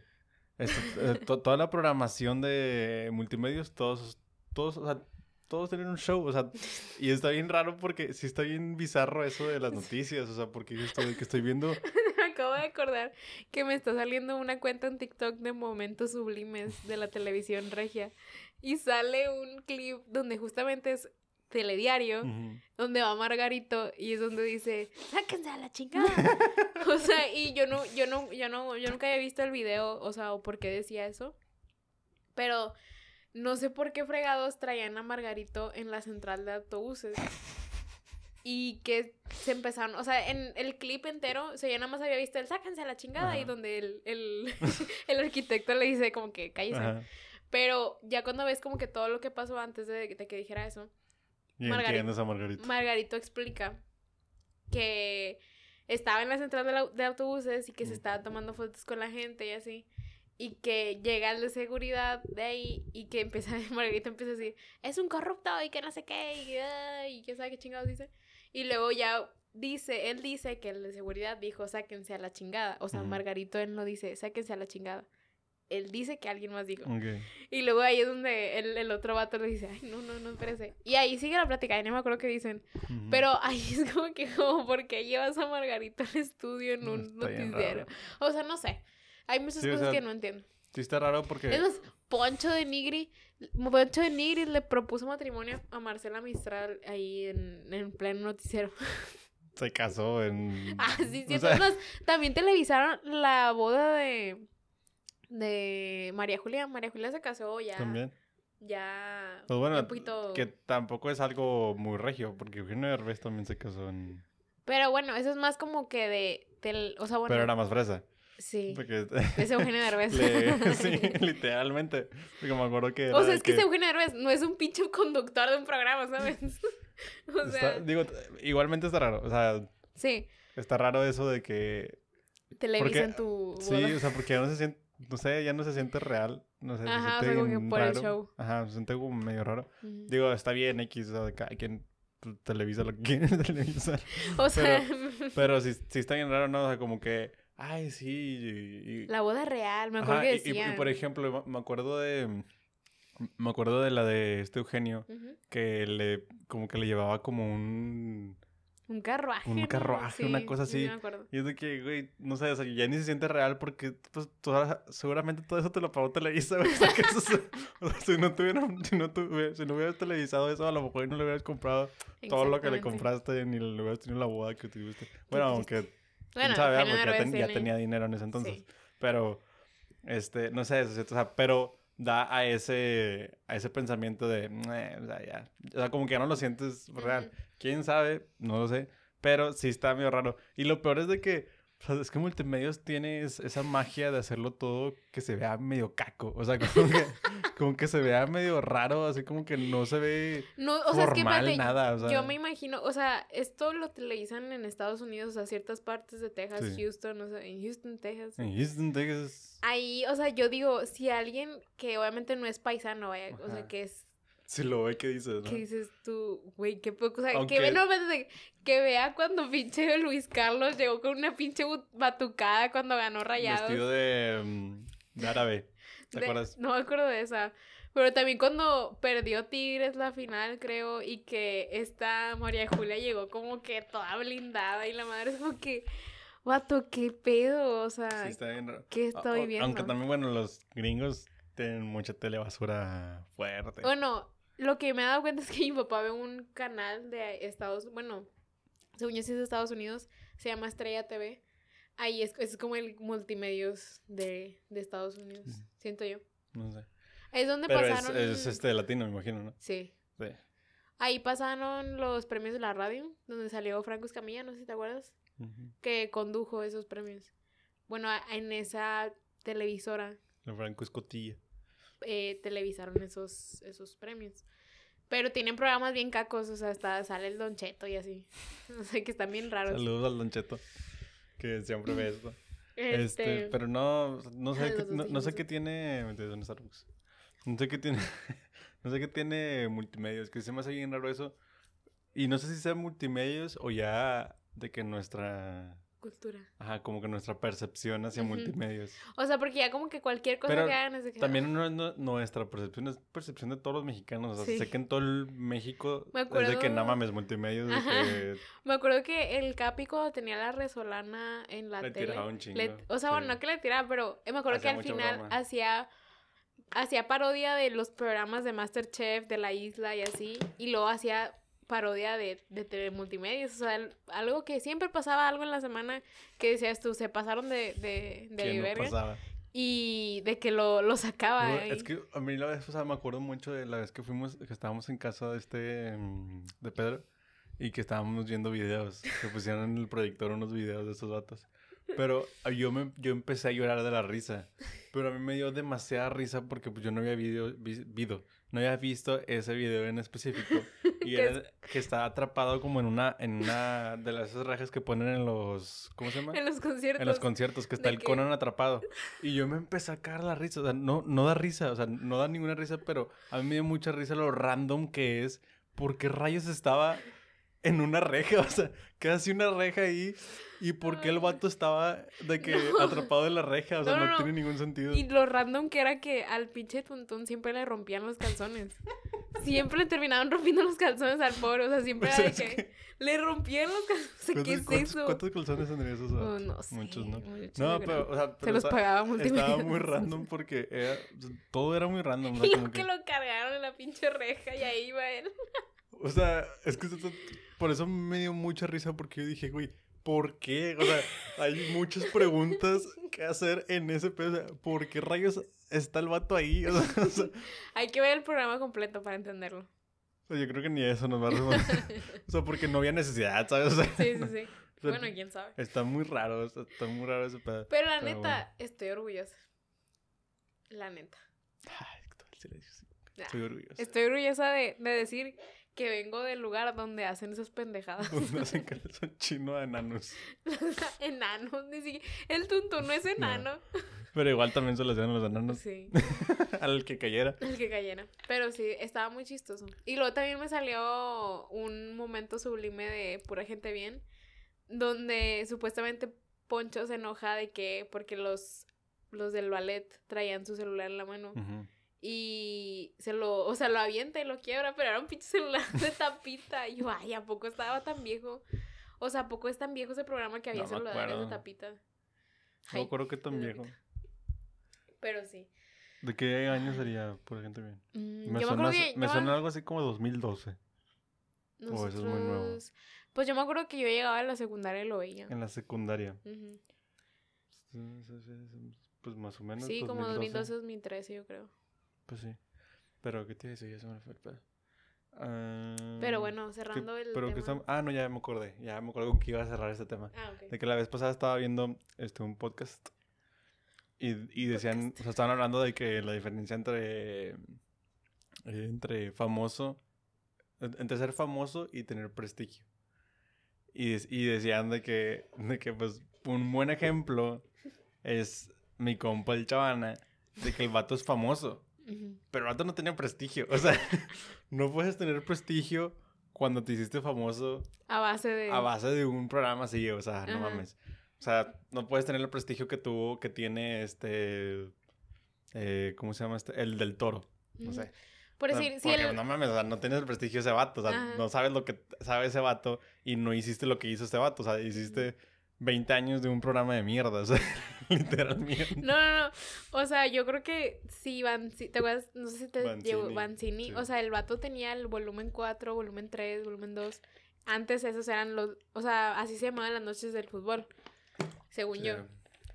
Speaker 2: Este, eh, to- toda la programación de multimedios, todos, todos, o sea, todos tienen un show, o sea, y está bien raro porque sí está bien bizarro eso de las noticias, o sea, porque yo estoy, que estoy viendo,
Speaker 1: Me acabo de acordar que me está saliendo una cuenta en TikTok de momentos sublimes de la televisión regia. Y sale un clip donde justamente es telediario, donde va Margarito y es donde dice, sáquense a la chingada. o sea, y yo no, yo no, yo no, yo nunca había visto el video, o sea, o por qué decía eso. Pero no sé por qué fregados traían a Margarito en la central de autobuses. Y que se empezaron, o sea, en el clip entero, o sea, yo nada más había visto el sáquense a la chingada y donde el, el, el arquitecto le dice como que cállese. Pero ya cuando ves como que todo lo que pasó antes de, de que dijera eso,
Speaker 2: Y entiendes a Margarita.
Speaker 1: Margarito explica que estaba en la central de, la- de autobuses y que se estaba tomando fotos con la gente y así. Y que llega el de seguridad de ahí y que empieza, Margarito empieza a decir, es un corrupto y que no sé qué, y, ah, y que sabe qué chingados dice. Y luego ya dice, él dice que el de seguridad dijo, sáquense a la chingada. O sea,
Speaker 2: Ujú.
Speaker 1: Margarito él no dice, sáquense a la chingada. Él dice que alguien más dijo.
Speaker 2: Ok.
Speaker 1: Y luego ahí es donde el, el otro vato le dice, ay, no, no, no, espérese. Y ahí sigue la plática, y no me acuerdo qué dicen.
Speaker 2: Ujú.
Speaker 1: Pero ahí es como que, como, ¿por qué llevas a Margarito al estudio en un noticiero? O sea, no sé. Hay muchas
Speaker 2: Sí, o
Speaker 1: cosas
Speaker 2: sea,
Speaker 1: que no entiendo.
Speaker 2: Sí está raro porque...
Speaker 1: Es más, Poncho de Nigri, Poncho de Nigri le propuso matrimonio a Marcela Mistral ahí en, en pleno noticiero.
Speaker 2: Se casó en...
Speaker 1: ah, sí,
Speaker 2: o
Speaker 1: sí.
Speaker 2: sea,
Speaker 1: Es más, también televisaron la boda de, de María Julia. María Julia se casó ya.
Speaker 2: También.
Speaker 1: Ya.
Speaker 2: Pues bueno,
Speaker 1: ya un poquito...
Speaker 2: que tampoco es algo muy regio, porque Eugenio Derbez también se casó en...
Speaker 1: Pero bueno, eso es más como que de. del- o sea, bueno.
Speaker 2: Pero era más fresa.
Speaker 1: Sí.
Speaker 2: Porque...
Speaker 1: Es Eugenio Derbez.
Speaker 2: le- sí, literalmente. Porque me acuerdo que...
Speaker 1: O sea, es que,
Speaker 2: que
Speaker 1: es Eugenio Derbez, no es un pinche conductor de un programa, ¿sabes? o
Speaker 2: está-
Speaker 1: sea,
Speaker 2: digo, igualmente está raro. O sea,
Speaker 1: sí,
Speaker 2: está raro eso de que...
Speaker 1: televisan tu
Speaker 2: Sí, o sea, porque ya no se siente... No sé, ya no se siente real. No sé, se
Speaker 1: Ajá, o
Speaker 2: siente
Speaker 1: sea, como que por el
Speaker 2: raro.
Speaker 1: show.
Speaker 2: Ajá, se siente como medio raro. Digo, está bien X, o sea, de cada quien pues, televisa lo que quiere televisar.
Speaker 1: O sea,
Speaker 2: Pero sí, sí está bien raro, ¿no? O sea, como que, ay, sí. Y, y-
Speaker 1: la boda real, me acuerdo
Speaker 2: Ajá,
Speaker 1: que
Speaker 2: y- y-
Speaker 1: decían.
Speaker 2: por ejemplo, me- acuerdo de. Me acuerdo de la de este Eugenio,
Speaker 1: Ujú.
Speaker 2: que le, como que le llevaba como un.
Speaker 1: Un carruaje.
Speaker 2: un
Speaker 1: ¿no?
Speaker 2: carruaje, una
Speaker 1: Sí,
Speaker 2: cosa
Speaker 1: sí,
Speaker 2: así.
Speaker 1: me.
Speaker 2: Y es de que, güey, no sé, o sea, ya ni se siente real porque, pues, toda- seguramente todo eso te lo pagó Televisa, güey. O sea, si no tuvieran, si no tuve- si no hubieras televisado eso, a lo mejor no le hubieras comprado todo lo que le compraste ni le hubieras tenido la boda que tuviste. Bueno, aunque
Speaker 1: Bueno,
Speaker 2: sabe, ya, ten- ya tenía dinero en ese entonces.
Speaker 1: Sí.
Speaker 2: Pero, este, no sé, o sea, pero da a ese, a ese pensamiento de, "Meh", o sea, ya, o sea, como que ya no lo sientes real.
Speaker 1: Ujú.
Speaker 2: ¿Quién sabe? No lo sé, pero sí está medio raro. Y lo peor es de que, o sea, es que Multimedios tiene es- esa magia de hacerlo todo que se vea medio caco, o sea, como que, como que se vea medio raro, así como que no se ve
Speaker 1: No, o sea, es que
Speaker 2: formal
Speaker 1: espérate,
Speaker 2: nada, o sea.
Speaker 1: yo me imagino, o sea, esto lo televisan en Estados Unidos, o sea, ciertas partes de Texas,
Speaker 2: Sí.
Speaker 1: Houston, o sea, en Houston, Texas.
Speaker 2: En Houston, Texas,
Speaker 1: Ahí, o sea, yo digo, si alguien que obviamente no es paisano, vaya, o sea, que es,
Speaker 2: si lo ve, ¿qué dices? no?
Speaker 1: que dices tú, güey, qué poco, o sea,
Speaker 2: Aunque-
Speaker 1: que, no, que vea cuando pinche Luis Carlos llegó con una pinche batucada cuando ganó Rayados.
Speaker 2: Vestido de, mm, de árabe, ¿te
Speaker 1: De-
Speaker 2: acuerdas?
Speaker 1: No me acuerdo de esa. Pero también cuando perdió Tigres la final, creo, y que esta María Julia llegó como que toda blindada y la madre es como que, vato, qué pedo, o sea,
Speaker 2: Sí, está bien.
Speaker 1: ¿qué estoy viendo?
Speaker 2: Aunque también, bueno, los gringos tienen mucha telebasura fuerte.
Speaker 1: Bueno, lo que me he dado cuenta es que mi papá ve un canal de Estados bueno, según yo sí es de Estados Unidos, se llama Estrella TV. Ahí es, es como el multimedios de, de Estados Unidos, siento yo.
Speaker 2: No sé.
Speaker 1: Es donde
Speaker 2: Pero
Speaker 1: pasaron...
Speaker 2: es este latino, me imagino, ¿no?
Speaker 1: Sí.
Speaker 2: Sí.
Speaker 1: Ahí pasaron los premios de la radio, donde salió Franco Escamilla, no sé si te acuerdas, que condujo esos premios. Bueno, en esa televisora
Speaker 2: El Franco Escotilla.
Speaker 1: eh, televisaron esos, esos premios. Pero tienen programas bien cacos, o sea, hasta sale el Don Cheto y así. O sea, que están bien raros.
Speaker 2: Saludos al Don Cheto, que siempre ve esto.
Speaker 1: Este,
Speaker 2: Este, pero no, no sé, qué, no, no sé qué tiene, me en Starbucks. No sé qué tiene, no sé qué tiene multimedia, es que se me hace bien raro eso. Y no sé si sea multimedios o ya de que nuestra,
Speaker 1: Cultura.
Speaker 2: ajá, como que nuestra percepción hacia
Speaker 1: Ujú.
Speaker 2: multimedios.
Speaker 1: O sea, porque ya como que cualquier cosa
Speaker 2: Pero
Speaker 1: que hagan es de que...
Speaker 2: También no es no- nuestra percepción, es percepción de todos los mexicanos. O sea,
Speaker 1: Sí.
Speaker 2: sé que en todo el México
Speaker 1: Me
Speaker 2: es de que nada mames multimedios, de que
Speaker 1: Me acuerdo que el Capi cuando tenía la resolana en la
Speaker 2: Le
Speaker 1: tele...
Speaker 2: tiraba un chingo,
Speaker 1: le- o sea,
Speaker 2: sí.
Speaker 1: bueno, no que le tiraba, pero me acuerdo
Speaker 2: Hacía
Speaker 1: que al final
Speaker 2: broma.
Speaker 1: hacía... Hacía parodia de los programas de Masterchef, de la isla y así. Y luego hacía parodia de, de multimedios. O sea, el- algo que siempre pasaba algo en la semana que decías tú, se pasaron de, de, de
Speaker 2: no pasaba.
Speaker 1: Y de que lo, lo sacaba.
Speaker 2: No,
Speaker 1: ahí.
Speaker 2: Es que a mí la vez, o sea, me acuerdo mucho de la vez que fuimos, que estábamos en casa de este, mm, de Pedro, y que estábamos viendo videos, que pusieron en el proyector unos videos de esos vatos. Pero yo, me, yo empecé a llorar de la risa, pero a mí me dio demasiada risa porque pues, yo no había video, vi- vido- no había visto ese video en específico, y
Speaker 1: ¿Qué
Speaker 2: era que estaba atrapado como en una, en una de las esas rejas que ponen en los, ¿cómo se llama?
Speaker 1: en los conciertos.
Speaker 2: En los conciertos, que está el
Speaker 1: que-
Speaker 2: Conan atrapado. Y yo me empecé a cagar la risa. O sea, no, no da risa. O sea, no da ninguna risa, pero a mí me dio mucha risa lo random que es. ¿Por qué rayos estaba en una reja? O sea, casi una reja ahí. ¿Y por qué el vato estaba de que
Speaker 1: No.
Speaker 2: atrapado en la reja? O sea,
Speaker 1: No,
Speaker 2: no,
Speaker 1: no,
Speaker 2: tiene ningún sentido.
Speaker 1: Y lo random que era que al pinche tuntún siempre le rompían los calzones. Siempre le terminaban rompiendo los calzones al pobre. O sea, siempre era de que,
Speaker 2: que-
Speaker 1: le rompían los calzones. ¿Qué es
Speaker 2: ¿Cuántos,
Speaker 1: eso?
Speaker 2: cuántos calzones tendrías esos
Speaker 1: Oh, no sé.
Speaker 2: Muchos, ¿no?
Speaker 1: muchos,
Speaker 2: No, pero, o sea,
Speaker 1: Se los pagaba multimedia.
Speaker 2: Estaba muy random porque era- todo era muy random. ¿no?
Speaker 1: Y
Speaker 2: Como
Speaker 1: luego que
Speaker 2: que-
Speaker 1: lo cargaron en la pinche reja y ahí iba él.
Speaker 2: O sea, es que por eso me dio mucha risa porque yo dije, güey, ¿por qué? O sea, hay muchas preguntas que hacer en ese pedo. O sea, ¿por qué rayos está el vato ahí? O sea, o sea,
Speaker 1: Hay que ver el programa completo para entenderlo.
Speaker 2: yo creo que ni eso nos va a responder. O sea, porque no había necesidad, ¿sabes? O sea,
Speaker 1: Sí, sí, sí.
Speaker 2: o
Speaker 1: Bueno, quién sabe.
Speaker 2: Está muy raro, está, muy raro ese pedo.
Speaker 1: Pero la
Speaker 2: Pero
Speaker 1: neta,
Speaker 2: bueno.
Speaker 1: estoy orgullosa. La neta.
Speaker 2: Ay, todo el silencio.
Speaker 1: Ah,
Speaker 2: Estoy orgulloso.
Speaker 1: Estoy orgullosa de, de decir que vengo del lugar donde hacen esas pendejadas.
Speaker 2: Donde hacen calzón chino a enanos.
Speaker 1: Enanos, ni siquiera. El tuntún no es enano.
Speaker 2: Pero igual también se lo hacían a los enanos.
Speaker 1: Sí,
Speaker 2: Al que cayera.
Speaker 1: el que cayera. Pero sí, estaba muy chistoso. Y luego también me salió un momento sublime de pura gente bien, donde supuestamente Poncho se enoja de que, porque los, los del ballet traían su celular en la mano.
Speaker 2: Ujú.
Speaker 1: Y se lo, o sea, lo avienta y lo quiebra, pero era un pinche celular de tapita. Y yo, ay, ¿a poco estaba tan viejo? O sea, ¿a poco es tan viejo ese programa que había
Speaker 2: No me
Speaker 1: celulares de tapita?
Speaker 2: No
Speaker 1: Ay,
Speaker 2: me acuerdo qué tan viejo.
Speaker 1: Pero sí.
Speaker 2: ¿De qué año sería, por bien?
Speaker 1: Mm,
Speaker 2: Me,
Speaker 1: yo me
Speaker 2: suena,
Speaker 1: acuerdo que.
Speaker 2: me
Speaker 1: yo
Speaker 2: suena algo así como 2012. o eso es muy nuevo.
Speaker 1: nosotros- Pues yo me acuerdo que yo llegaba a la secundaria y lo veía.
Speaker 2: En la secundaria. Pues más o menos.
Speaker 1: Sí, como
Speaker 2: 2012.
Speaker 1: 2012, 2013, yo creo.
Speaker 2: Pues sí. Pero, ¿qué te iba a decir? Ya se me fue el pedo. Ah,
Speaker 1: Pero bueno,
Speaker 2: ¿qué-
Speaker 1: cerrando el.
Speaker 2: pero que
Speaker 1: tema.
Speaker 2: estam- Ah, no, ya me acordé. Ya me con que iba a cerrar este tema.
Speaker 1: Ah, ok.
Speaker 2: De que la vez pasada estaba viendo este, un podcast. Y, y decían, o sea, estaban hablando de que la diferencia entre, eh, entre famoso, entre ser famoso y tener prestigio. Y, y decían de que, de que, pues, un buen ejemplo es mi compa el Chavana, de que el vato es famoso, Pero el vato no tenía prestigio. O sea, no puedes tener prestigio cuando te hiciste famoso
Speaker 1: A base de.
Speaker 2: a base de un programa así, o sea, no
Speaker 1: Ajá.
Speaker 2: mames. O sea, no puedes tener el prestigio que tuvo, que tiene este, eh, ¿cómo se llama este? El del toro, no sé.
Speaker 1: Por
Speaker 2: O sea,
Speaker 1: decir, si
Speaker 2: porque
Speaker 1: el.
Speaker 2: no mames, o sea, no tienes el prestigio de ese vato, o sea,
Speaker 1: Ajá.
Speaker 2: no sabes lo que sabe ese vato y no hiciste lo que hizo este vato, o sea, hiciste 20 años de un programa de mierda, o sea, literalmente.
Speaker 1: No, no, no. O sea, yo creo que si Van... ¿Te acuerdas? No sé si te
Speaker 2: Banzini,
Speaker 1: llevó Banzini.
Speaker 2: sí.
Speaker 1: O sea, el vato tenía el volumen 4, volumen 3, volumen 2. Antes esos eran los... O sea, así se llamaban las noches del fútbol. Según
Speaker 2: Sí.
Speaker 1: yo.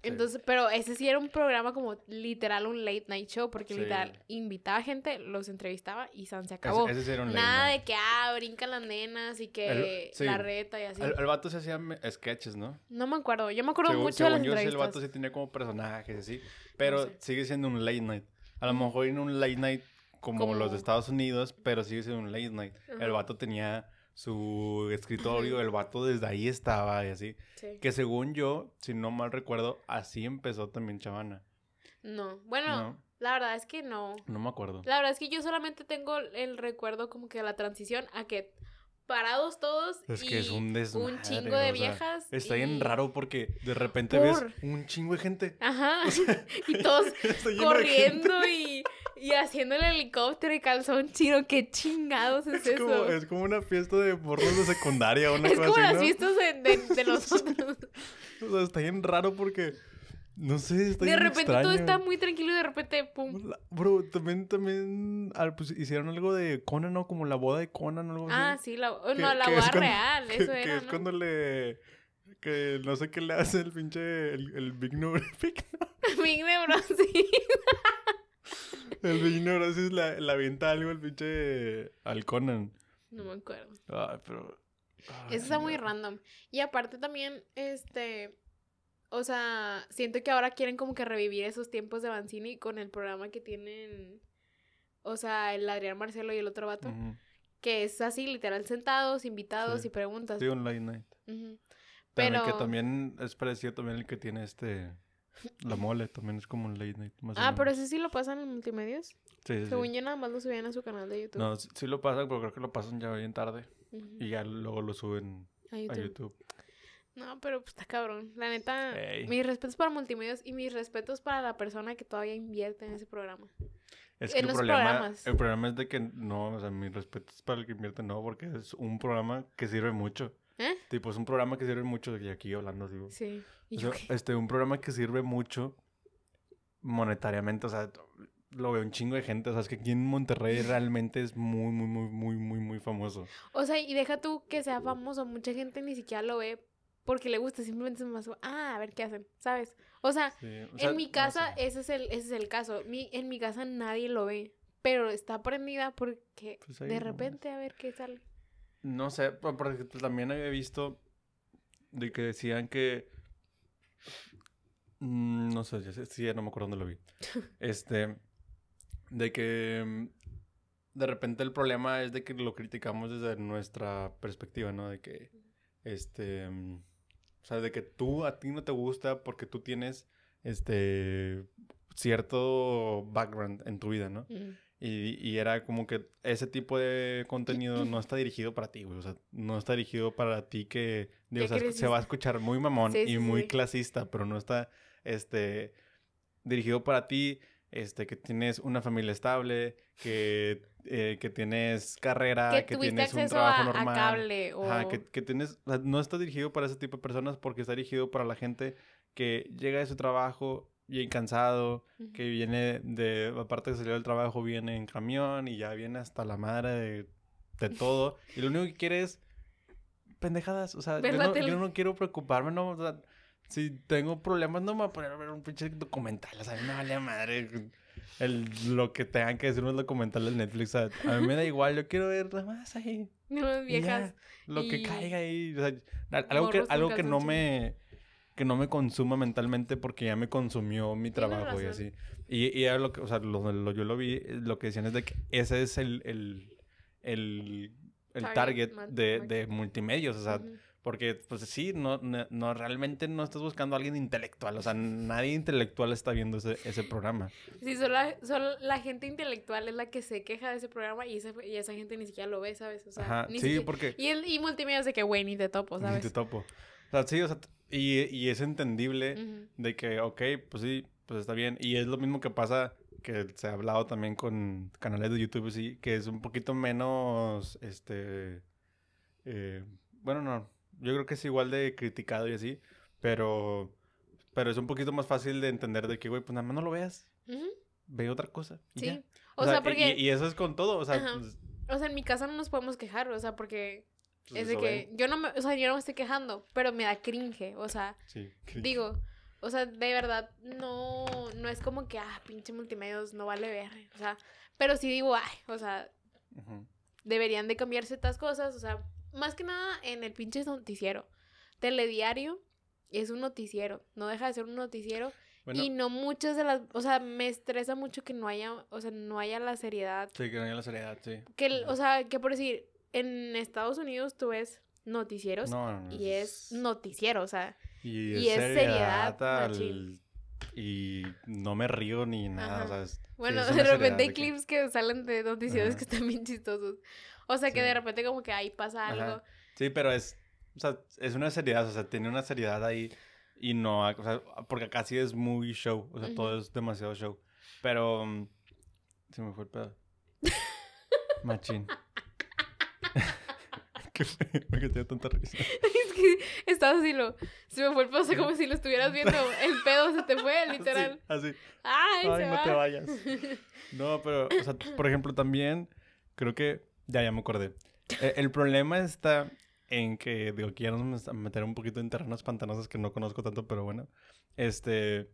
Speaker 1: Entonces, pero ese sí era un programa como literal un late night show, porque
Speaker 2: Sí.
Speaker 1: literal invitaba gente, los entrevistaba y San se
Speaker 2: Ese-
Speaker 1: acabó.
Speaker 2: ese sí era un late
Speaker 1: Nada de que, ah, brincan las nenas y que
Speaker 2: El- sí.
Speaker 1: la reta y así.
Speaker 2: El, el vato se hacía sketches, ¿no?
Speaker 1: No me acuerdo, yo me acuerdo
Speaker 2: Según-
Speaker 1: mucho de las
Speaker 2: según yo,
Speaker 1: entrevistas.
Speaker 2: el vato sí tenía como personajes así. Pero
Speaker 1: sé.
Speaker 2: sigue siendo un late night. A lo mejor en un late night como, los de Estados Unidos, pero sigue siendo un late night. El vato tenía su escritorio, el vato desde ahí estaba y así.
Speaker 1: Sí.
Speaker 2: Que según yo, si no mal recuerdo, así empezó también Chavana.
Speaker 1: No, bueno,
Speaker 2: No.
Speaker 1: la verdad es que no.
Speaker 2: No me acuerdo.
Speaker 1: La verdad es que yo solamente tengo el recuerdo como que de la transición a que parados todos
Speaker 2: Es
Speaker 1: y
Speaker 2: que es un desmadre.
Speaker 1: un chingo de
Speaker 2: o sea,
Speaker 1: viejas.
Speaker 2: Está
Speaker 1: y-
Speaker 2: bien raro porque de repente
Speaker 1: Por-
Speaker 2: ves un chingo de gente.
Speaker 1: Ajá. y todos corriendo y, y haciendo el helicóptero y calzón chino. ¿Qué chingados es,
Speaker 2: Es
Speaker 1: eso?
Speaker 2: como, es como una fiesta de porros de secundaria o una
Speaker 1: Es
Speaker 2: cosa
Speaker 1: como
Speaker 2: así,
Speaker 1: las
Speaker 2: ¿no?
Speaker 1: fiestas de, de, de nosotros.
Speaker 2: O sea, está bien raro porque, no sé, está
Speaker 1: de
Speaker 2: bien
Speaker 1: repente todo está muy tranquilo y de repente, pum.
Speaker 2: La- Bro, también, también, ah, pues hicieron algo de Conan, ¿no? Como la boda de Conan o algo
Speaker 1: Ah,
Speaker 2: así.
Speaker 1: sí, la,
Speaker 2: Que-
Speaker 1: no, la
Speaker 2: que es
Speaker 1: boda
Speaker 2: cuando-
Speaker 1: real,
Speaker 2: que,
Speaker 1: eso
Speaker 2: que
Speaker 1: era,
Speaker 2: es
Speaker 1: ¿no?
Speaker 2: cuando le... Que no sé qué le hace el pinche... El, el Big Nor... Big
Speaker 1: Nebron, sí.
Speaker 2: El Big Neurosis la, la avienta algo el pinche... Al Conan.
Speaker 1: No me acuerdo.
Speaker 2: Ay, pero... ay,
Speaker 1: Eso está muy random. Y aparte también, este, o sea, siento que ahora quieren como que revivir esos tiempos de Banzini con el programa que tienen, o sea, el Adrián Marcelo y el otro vato, que es así, literal, sentados, invitados
Speaker 2: Sí.
Speaker 1: y preguntas.
Speaker 2: Sí, un late night.
Speaker 1: Ujú.
Speaker 2: También
Speaker 1: Pero,
Speaker 2: que también es parecido también el que tiene este... La mole también es como un late night. Más
Speaker 1: ah, pero ese sí lo pasan en multimedios.
Speaker 2: Sí, sí, sí.
Speaker 1: Según yo nada más lo subían a su canal de YouTube.
Speaker 2: No, sí, sí lo pasan, pero creo que lo pasan ya bien tarde. Y ya luego lo suben
Speaker 1: A
Speaker 2: a
Speaker 1: YouTube. No, pero pues está cabrón. La neta,
Speaker 2: Ey.
Speaker 1: mis respetos para multimedios y mis respetos para la persona que todavía invierte en ese programa.
Speaker 2: Es
Speaker 1: En
Speaker 2: que el
Speaker 1: los
Speaker 2: problema,
Speaker 1: programas.
Speaker 2: el problema es de que no, o sea, mi respeto es para el que invierte, no, porque es un programa que sirve mucho.
Speaker 1: ¿Eh?
Speaker 2: Tipo, es un programa que sirve mucho, y aquí hablando, digo.
Speaker 1: Sí. ¿Y
Speaker 2: O
Speaker 1: yo
Speaker 2: sea,
Speaker 1: qué?
Speaker 2: este, un programa que sirve mucho monetariamente, o sea, lo veo un chingo de gente, o sea, es que aquí en Monterrey realmente es muy, muy, muy, muy, muy, muy famoso.
Speaker 1: O sea, y deja tú que sea famoso, mucha gente ni siquiera lo ve porque le gusta, simplemente es más, ah, a ver qué hacen, ¿sabes? O sea,
Speaker 2: Sí, o sea,
Speaker 1: en mi
Speaker 2: no
Speaker 1: casa
Speaker 2: sé.
Speaker 1: ese es el ese es el caso. Mi, en mi casa nadie lo ve, pero está prendida porque
Speaker 2: Pues
Speaker 1: de repente a ver qué sale.
Speaker 2: No sé, por- porque también había visto de que decían que. Mm, No sé, ya sé- sí, ya no me acuerdo dónde lo vi. Este. De que. mm, De repente el problema es de que lo criticamos desde nuestra perspectiva, ¿no? De que. Este. mm, O sea, de que tú, a ti no te gusta porque tú tienes. Este. Cierto background en tu vida, ¿no?
Speaker 1: Mm.
Speaker 2: Y, y era como que ese tipo de contenido no está dirigido para ti, güey. O sea, no está dirigido para ti que... Digo, o sea,
Speaker 1: creciste.
Speaker 2: se va a escuchar muy mamón
Speaker 1: Sí,
Speaker 2: y
Speaker 1: sí,
Speaker 2: muy
Speaker 1: sí.
Speaker 2: clasista, pero no está, este... Dirigido para ti, este, que tienes una familia estable, que, eh, que tienes carrera,
Speaker 1: que
Speaker 2: tienes un trabajo
Speaker 1: a, a
Speaker 2: normal.
Speaker 1: cable o...
Speaker 2: Ajá, que, que tienes... o sea, no está dirigido para ese tipo de personas porque está dirigido para la gente que llega de su trabajo bien cansado, que viene de, aparte de salir del trabajo, viene en camión y ya viene hasta la madre de, de todo. y lo único que quiere es pendejadas. O sea, yo no, yo no quiero preocuparme, no. O sea, si tengo problemas, no me voy a poner a ver un pinche documental. O sea, a mí me vale madre el, lo que tengan que decir unos documentales de Netflix. O sea, a mí me da igual, yo quiero ver nada más ahí.
Speaker 1: No,
Speaker 2: ya,
Speaker 1: viejas.
Speaker 2: lo que caiga ahí. O sea, al- algo que,
Speaker 1: morros
Speaker 2: algo que no me que no me consuma mentalmente porque ya me consumió mi trabajo y así. Y, y era lo que, o sea, lo, lo- yo lo vi, lo que decían es de que ese es el, el, el, el
Speaker 1: Target,
Speaker 2: target, de, de multimedios, o sea,
Speaker 1: Ujú.
Speaker 2: porque pues sí, no, no, no, realmente no estás buscando a alguien intelectual, o sea, nadie intelectual está viendo ese, ese programa.
Speaker 1: Sí, solo solo la gente intelectual es la que se queja de ese programa y, ese, y esa gente ni siquiera lo ve, ¿sabes? O sea,
Speaker 2: Ajá,
Speaker 1: ni
Speaker 2: sí,
Speaker 1: siquiera-
Speaker 2: porque...
Speaker 1: Y, el, y multimedia es de que, güey, ni te topo,
Speaker 2: Ni
Speaker 1: ¿sabes?
Speaker 2: te topo. O sea, sí, o sea, y, y es entendible
Speaker 1: Ujú.
Speaker 2: de que, ok, pues sí, pues está bien. Y es lo mismo que pasa, que se ha hablado también con canales de YouTube, sí, que es un poquito menos, este, eh, bueno, no, yo creo que es igual de criticado y así, pero, pero es un poquito más fácil de entender de que, güey, pues nada más no lo veas,
Speaker 1: Ujú.
Speaker 2: ve otra cosa.
Speaker 1: Sí.
Speaker 2: ya.
Speaker 1: O, sea,
Speaker 2: y-
Speaker 1: porque,
Speaker 2: Y, y eso es con todo, o sea, pues,
Speaker 1: o sea, en mi casa no nos podemos quejar, o sea, porque es de que
Speaker 2: ven.
Speaker 1: yo no me, o sea, yo no me estoy quejando, pero me da cringe, o sea,
Speaker 2: Sí, cringe.
Speaker 1: digo, O sea, de verdad, no, no es como que, ah, pinche multimedios, no vale ver. O sea, pero sí digo, ay, o sea, deberían de cambiar ciertas cosas. O sea, más que nada en el pinche noticiero. Telediario es un noticiero, no deja de ser un noticiero.
Speaker 2: Bueno,
Speaker 1: Y no muchas de las, o sea, me estresa mucho que no haya, o sea, no haya la seriedad.
Speaker 2: sí, que no haya la seriedad, sí.
Speaker 1: Que, o sea, que por decir, en Estados Unidos tú ves noticieros
Speaker 2: No, no,
Speaker 1: y es noticiero, o sea,
Speaker 2: Y,
Speaker 1: y es seriedad.
Speaker 2: Y no me río ni nada, o sea, es- sí,
Speaker 1: bueno, de repente hay
Speaker 2: que-
Speaker 1: clips que salen de noticieros
Speaker 2: Ajá.
Speaker 1: que están bien chistosos. O sea, que
Speaker 2: Sí.
Speaker 1: de repente como que ahí pasa algo.
Speaker 2: Ajá. Sí, pero es, o sea, es una seriedad, o sea, tiene una seriedad ahí y no, o sea, porque acá sí es muy show, o sea, todo es demasiado show. Pero mm, se me fue el pedo. Machín. ¿Qué tanta risa?
Speaker 1: es que estaba así, lo, se me fue el pedo, o sea, como si lo estuvieras viendo, el pedo se te fue, literal.
Speaker 2: Así, así.
Speaker 1: Ay,
Speaker 2: Ay,
Speaker 1: se
Speaker 2: no te
Speaker 1: va.
Speaker 2: vayas. No, pero, o sea, por ejemplo, también creo que, ya, ya me acordé. E- El, problema está en que, digo, que ya nos vamos a meter un poquito en terrenos pantanosos que no conozco tanto, pero bueno, este,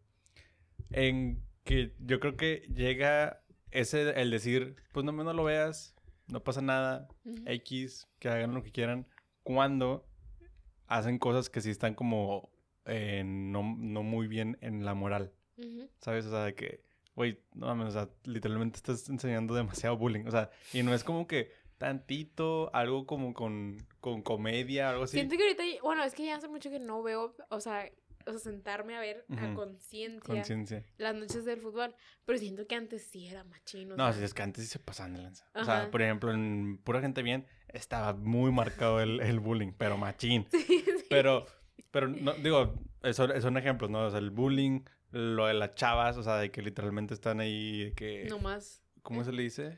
Speaker 2: en que yo creo que llega ese, el decir, pues no, no lo veas, no pasa nada. X, que hagan lo que quieran, cuando hacen cosas que sí están como eh, no, no muy bien en la moral. ¿Sabes? O sea, de que, güey, no mames, o sea, literalmente estás enseñando demasiado bullying. O sea, y no es como que tantito, algo como con, con comedia, algo así.
Speaker 1: Siento que ahorita, bueno, es que ya hace mucho que no veo, o sea, o sea sentarme a ver a conciencia
Speaker 2: Conciencia.
Speaker 1: las noches del fútbol, pero siento que antes sí era machino.
Speaker 2: No, si es que antes sí se pasaban de lanza. O sea, por ejemplo, en Pura Gente Bien estaba muy marcado el, el bullying, pero machín.
Speaker 1: Sí, sí.
Speaker 2: Pero, pero, no, digo, eso, son ejemplos, ¿no? O sea, el bullying, lo de las chavas, o sea, de que literalmente están ahí, de que...
Speaker 1: No más.
Speaker 2: ¿Cómo se le dice?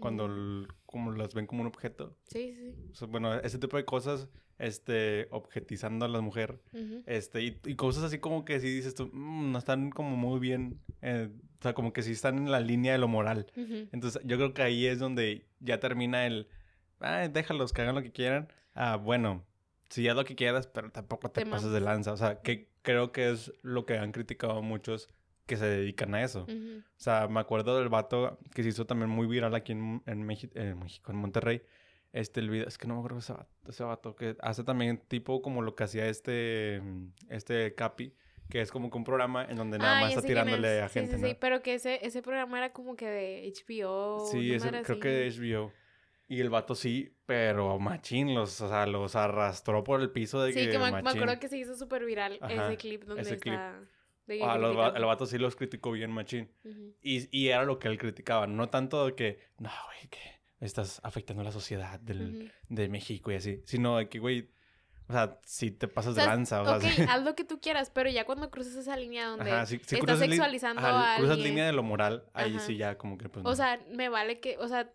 Speaker 2: Cuando
Speaker 1: Mm,
Speaker 2: como las ven como un objeto.
Speaker 1: Sí, sí.
Speaker 2: O sea, bueno, ese tipo de cosas, este, objetizando a la mujer, este, y, y cosas así como que si dices tú, "Mm, no están como muy bien, eh, o sea, como que sí están en la línea de lo moral. Entonces, yo creo que ahí es donde ya termina el, ah, déjalos que hagan lo que quieran. Ah, bueno, sí, haz lo que quieras, pero tampoco te,
Speaker 1: Te
Speaker 2: pases de lanza. O sea, que creo que es lo que han criticado muchos que se dedican a eso.
Speaker 1: Ujú.
Speaker 2: O sea, me acuerdo del vato que se hizo también muy viral aquí en, en, Meji- en México, en Monterrey. Este, el video, es que no me acuerdo ese vato, ese vato que hace también tipo como lo que hacía este, este Capi, que es como que un programa en donde nada
Speaker 1: Ah,
Speaker 2: más está tirándole
Speaker 1: es.
Speaker 2: a
Speaker 1: Sí,
Speaker 2: gente,
Speaker 1: sí,
Speaker 2: ¿no?
Speaker 1: sí, pero que ese, ese programa era como que de HBO.
Speaker 2: Sí, ese- creo
Speaker 1: así.
Speaker 2: que de HBO. Y el vato sí, pero machín, los, o sea, los arrastró por el piso de
Speaker 1: Sí,
Speaker 2: que
Speaker 1: que me, me acuerdo que se hizo súper viral
Speaker 2: Ajá,
Speaker 1: ese clip donde
Speaker 2: ese clip.
Speaker 1: está. de que
Speaker 2: Ah, los el vato sí los criticó bien machín.
Speaker 1: Ujú.
Speaker 2: Y, y era lo que él criticaba, no tanto de que, no, güey, que estás afectando a la sociedad del,
Speaker 1: Ujú.
Speaker 2: de México y así, sino de que, güey, o sea, si te pasas
Speaker 1: O sea,
Speaker 2: de lanza, o sea,
Speaker 1: ok,
Speaker 2: sí.
Speaker 1: haz lo que tú quieras, pero ya cuando cruzas esa línea donde
Speaker 2: Ajá, si, si
Speaker 1: estás sexualizando
Speaker 2: ajá,
Speaker 1: a
Speaker 2: cruzas
Speaker 1: alguien.
Speaker 2: línea de lo moral, ahí
Speaker 1: Ajá.
Speaker 2: sí ya como que pues
Speaker 1: O
Speaker 2: no.
Speaker 1: sea, me vale que, o sea,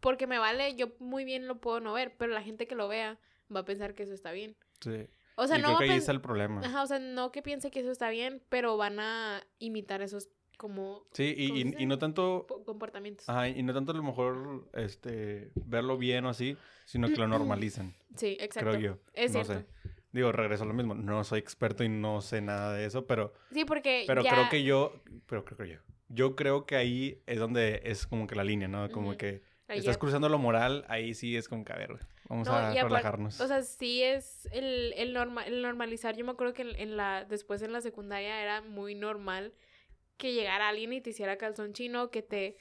Speaker 1: porque me vale, yo muy bien lo puedo no ver, pero la gente que lo vea va a pensar que eso está bien.
Speaker 2: Sí.
Speaker 1: O sea,
Speaker 2: y
Speaker 1: no
Speaker 2: creo que ahí está el problema.
Speaker 1: Ajá, o sea, no que piense que eso está bien, pero van a imitar esos como
Speaker 2: Sí, y,
Speaker 1: ¿cómo se
Speaker 2: y, no tanto,
Speaker 1: po- comportamientos.
Speaker 2: ajá, y no tanto a lo mejor, este, verlo bien o así, sino que lo normalizan,
Speaker 1: Sí, exacto.
Speaker 2: creo yo.
Speaker 1: Es
Speaker 2: no
Speaker 1: cierto.
Speaker 2: sé. Digo, regreso a lo mismo, no soy experto y no sé nada de eso, pero
Speaker 1: Sí, porque
Speaker 2: Pero
Speaker 1: ya...
Speaker 2: creo que yo, pero creo que yo, yo creo que ahí es donde es como que la línea, ¿no? Como
Speaker 1: Ujú.
Speaker 2: que
Speaker 1: Ahí
Speaker 2: estás cruzando lo moral, ahí sí es como que, a ver, vamos
Speaker 1: No,
Speaker 2: a relajarnos.
Speaker 1: O sea, sí es el, el, norma- el normalizar. Yo me acuerdo que en, en la, después en la secundaria era muy normal que llegara alguien y te hiciera calzón chino, que te,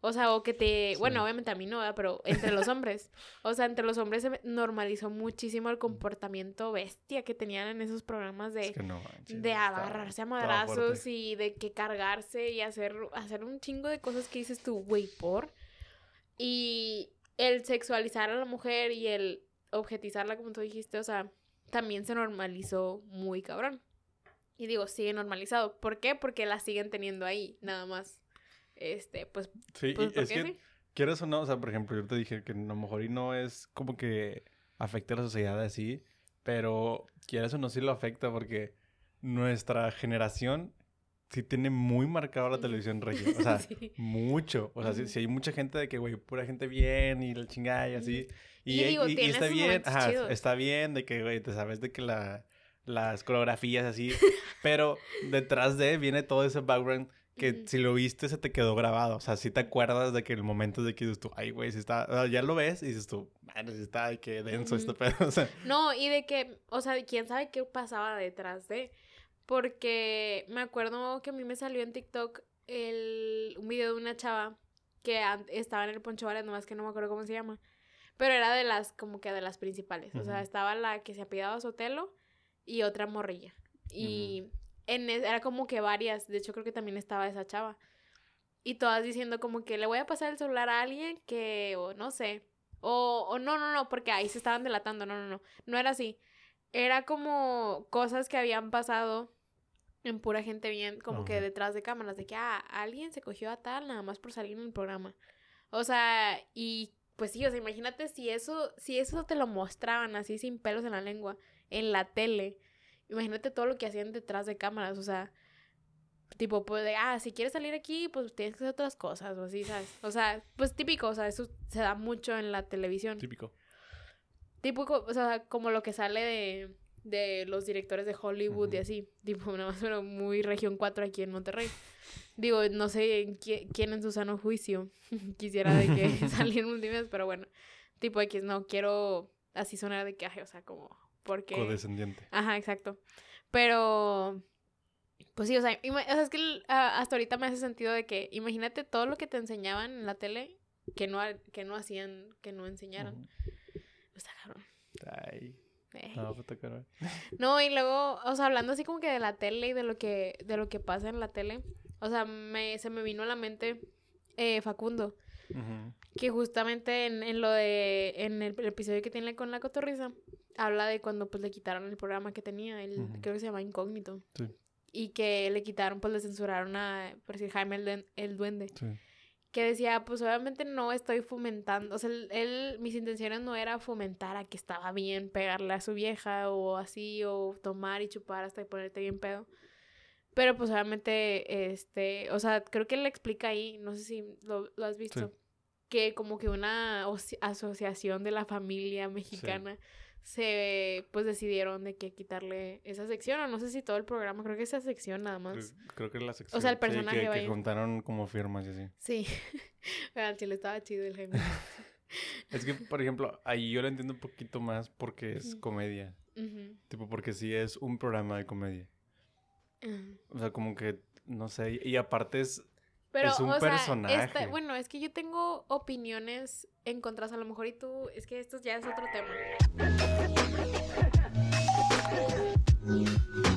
Speaker 1: o sea, o que te,
Speaker 2: Sí.
Speaker 1: bueno, obviamente a mí no, ¿verdad? pero entre los hombres, o sea, entre los hombres se normalizó muchísimo el comportamiento bestia que tenían en esos programas de,
Speaker 2: es que no manches,
Speaker 1: de agarrarse a madrazos y de que cargarse y hacer, hacer un chingo de cosas que dices tú, güey, por. Y el sexualizar a la mujer y el objetizarla, como tú dijiste, o sea, también se normalizó muy cabrón. Y digo, sigue normalizado. ¿Por qué? Porque la siguen teniendo ahí, nada más. Este, pues,
Speaker 2: Sí,
Speaker 1: pues
Speaker 2: y es que,
Speaker 1: sí.
Speaker 2: quieras o no, o sea, por ejemplo, yo te dije que a lo mejor y no es como que afecte a la sociedad así, pero quieras o no sí lo afecta porque nuestra generación sí tiene muy marcado la televisión regio. O sea,
Speaker 1: Sí.
Speaker 2: mucho. O sea, si,
Speaker 1: Ujú.
Speaker 2: hay mucha gente de que, güey, pura gente bien y la chingada y así.
Speaker 1: Y digo, tiene
Speaker 2: está
Speaker 1: sus
Speaker 2: bien, ajá, está bien de que, güey, te sabes de que la, las coreografías así, pero detrás de viene todo ese background que si lo viste se te quedó grabado, o sea, si te acuerdas de que el momento de que dices tú, ay, güey, si está, o sea, ya lo ves y dices tú, bueno, si está, ay, qué denso este
Speaker 1: Ujú.
Speaker 2: pedo, o sea,
Speaker 1: No, y de que, o sea, quién sabe qué pasaba detrás de. Porque me acuerdo que a mí me salió en TikTok el, un video de una chava que estaba en el Poncho Bares, nomás que no me acuerdo cómo se llama. Pero era de las, como que de las principales. O sea, estaba la que se apellidaba Sotelo y otra morrilla. Y en es- era como que varias. De hecho, creo que también estaba esa chava. Y todas diciendo como que le voy a pasar el celular a alguien que, o no sé. O, o no, no, no, porque ahí se estaban delatando. No, no, no. No era así. Era como cosas que habían pasado en pura gente bien, como que detrás de cámaras, de que ah, alguien se cogió a tal nada más por salir en el programa. O sea, y pues sí, o sea, imagínate si eso, si eso te lo mostraban así sin pelos en la lengua, en la tele. Imagínate todo lo que hacían detrás de cámaras, o sea, tipo, pues de, ah, si quieres salir aquí, pues tienes que hacer otras cosas, o así, ¿sabes? O sea, pues típico, o sea, eso se da mucho en la televisión.
Speaker 2: típico.
Speaker 1: Típico, o sea, como lo que sale de, de los directores de Hollywood y
Speaker 2: Ujú.
Speaker 1: así. Tipo, nada más, pero muy región 4 aquí en Monterrey. Digo, no sé en qui- quién en su sano juicio quisiera de que saliera un dime, pero bueno. Tipo X, no quiero así sonar de que, ay, o sea, como, porque...
Speaker 2: Codescendiente.
Speaker 1: Ajá, exacto. Pero, pues sí, o sea, o sea, es que hasta ahorita me hace sentido de que imagínate todo lo que te enseñaban en la tele que no, que no hacían, que no enseñaron.
Speaker 2: Ujú.
Speaker 1: Está cabrón.
Speaker 2: Ay,
Speaker 1: Eh.
Speaker 2: no, cara.
Speaker 1: No, y luego, o sea, hablando así como que de la tele y de lo que, de lo que pasa en la tele, o sea, me, se me vino a la mente eh, Facundo, que justamente en, en lo de, en el, el episodio que tiene con la cotorriza, habla de cuando pues le quitaron el programa que tenía, el,
Speaker 2: Ujú.
Speaker 1: creo que se llama Incógnito,
Speaker 2: Sí.
Speaker 1: y que le quitaron, pues le censuraron a, por decir, Jaime el, el Duende,
Speaker 2: Sí.
Speaker 1: que decía, pues obviamente no estoy fomentando, o sea, él, él- mis intenciones no era fomentar a que estaba bien pegarle a su vieja o así, o tomar y chupar hasta ponerte bien pedo. Pero pues obviamente, este, o sea, creo que él le explica ahí, no sé si lo, lo has visto, que como que una asociación de la familia mexicana se, pues decidieron de que quitarle esa sección, o no sé si todo el programa, creo que esa sección nada más.
Speaker 2: creo que la sección.
Speaker 1: sea, el
Speaker 2: sí,
Speaker 1: personaje,
Speaker 2: que, que
Speaker 1: vaya.
Speaker 2: juntaron como firmas y así.
Speaker 1: Sí, al chile estaba chido el Jaime.
Speaker 2: Es que, por ejemplo, ahí yo lo entiendo un poquito más porque es comedia. Tipo, porque sí es un programa de comedia. O sea, como que, no sé, y aparte es...
Speaker 1: Pero,
Speaker 2: Es un
Speaker 1: o sea,
Speaker 2: personaje.
Speaker 1: esta- bueno, es que yo tengo opiniones en contra, a lo mejor y tú, es que esto ya es otro tema. Mm-hmm.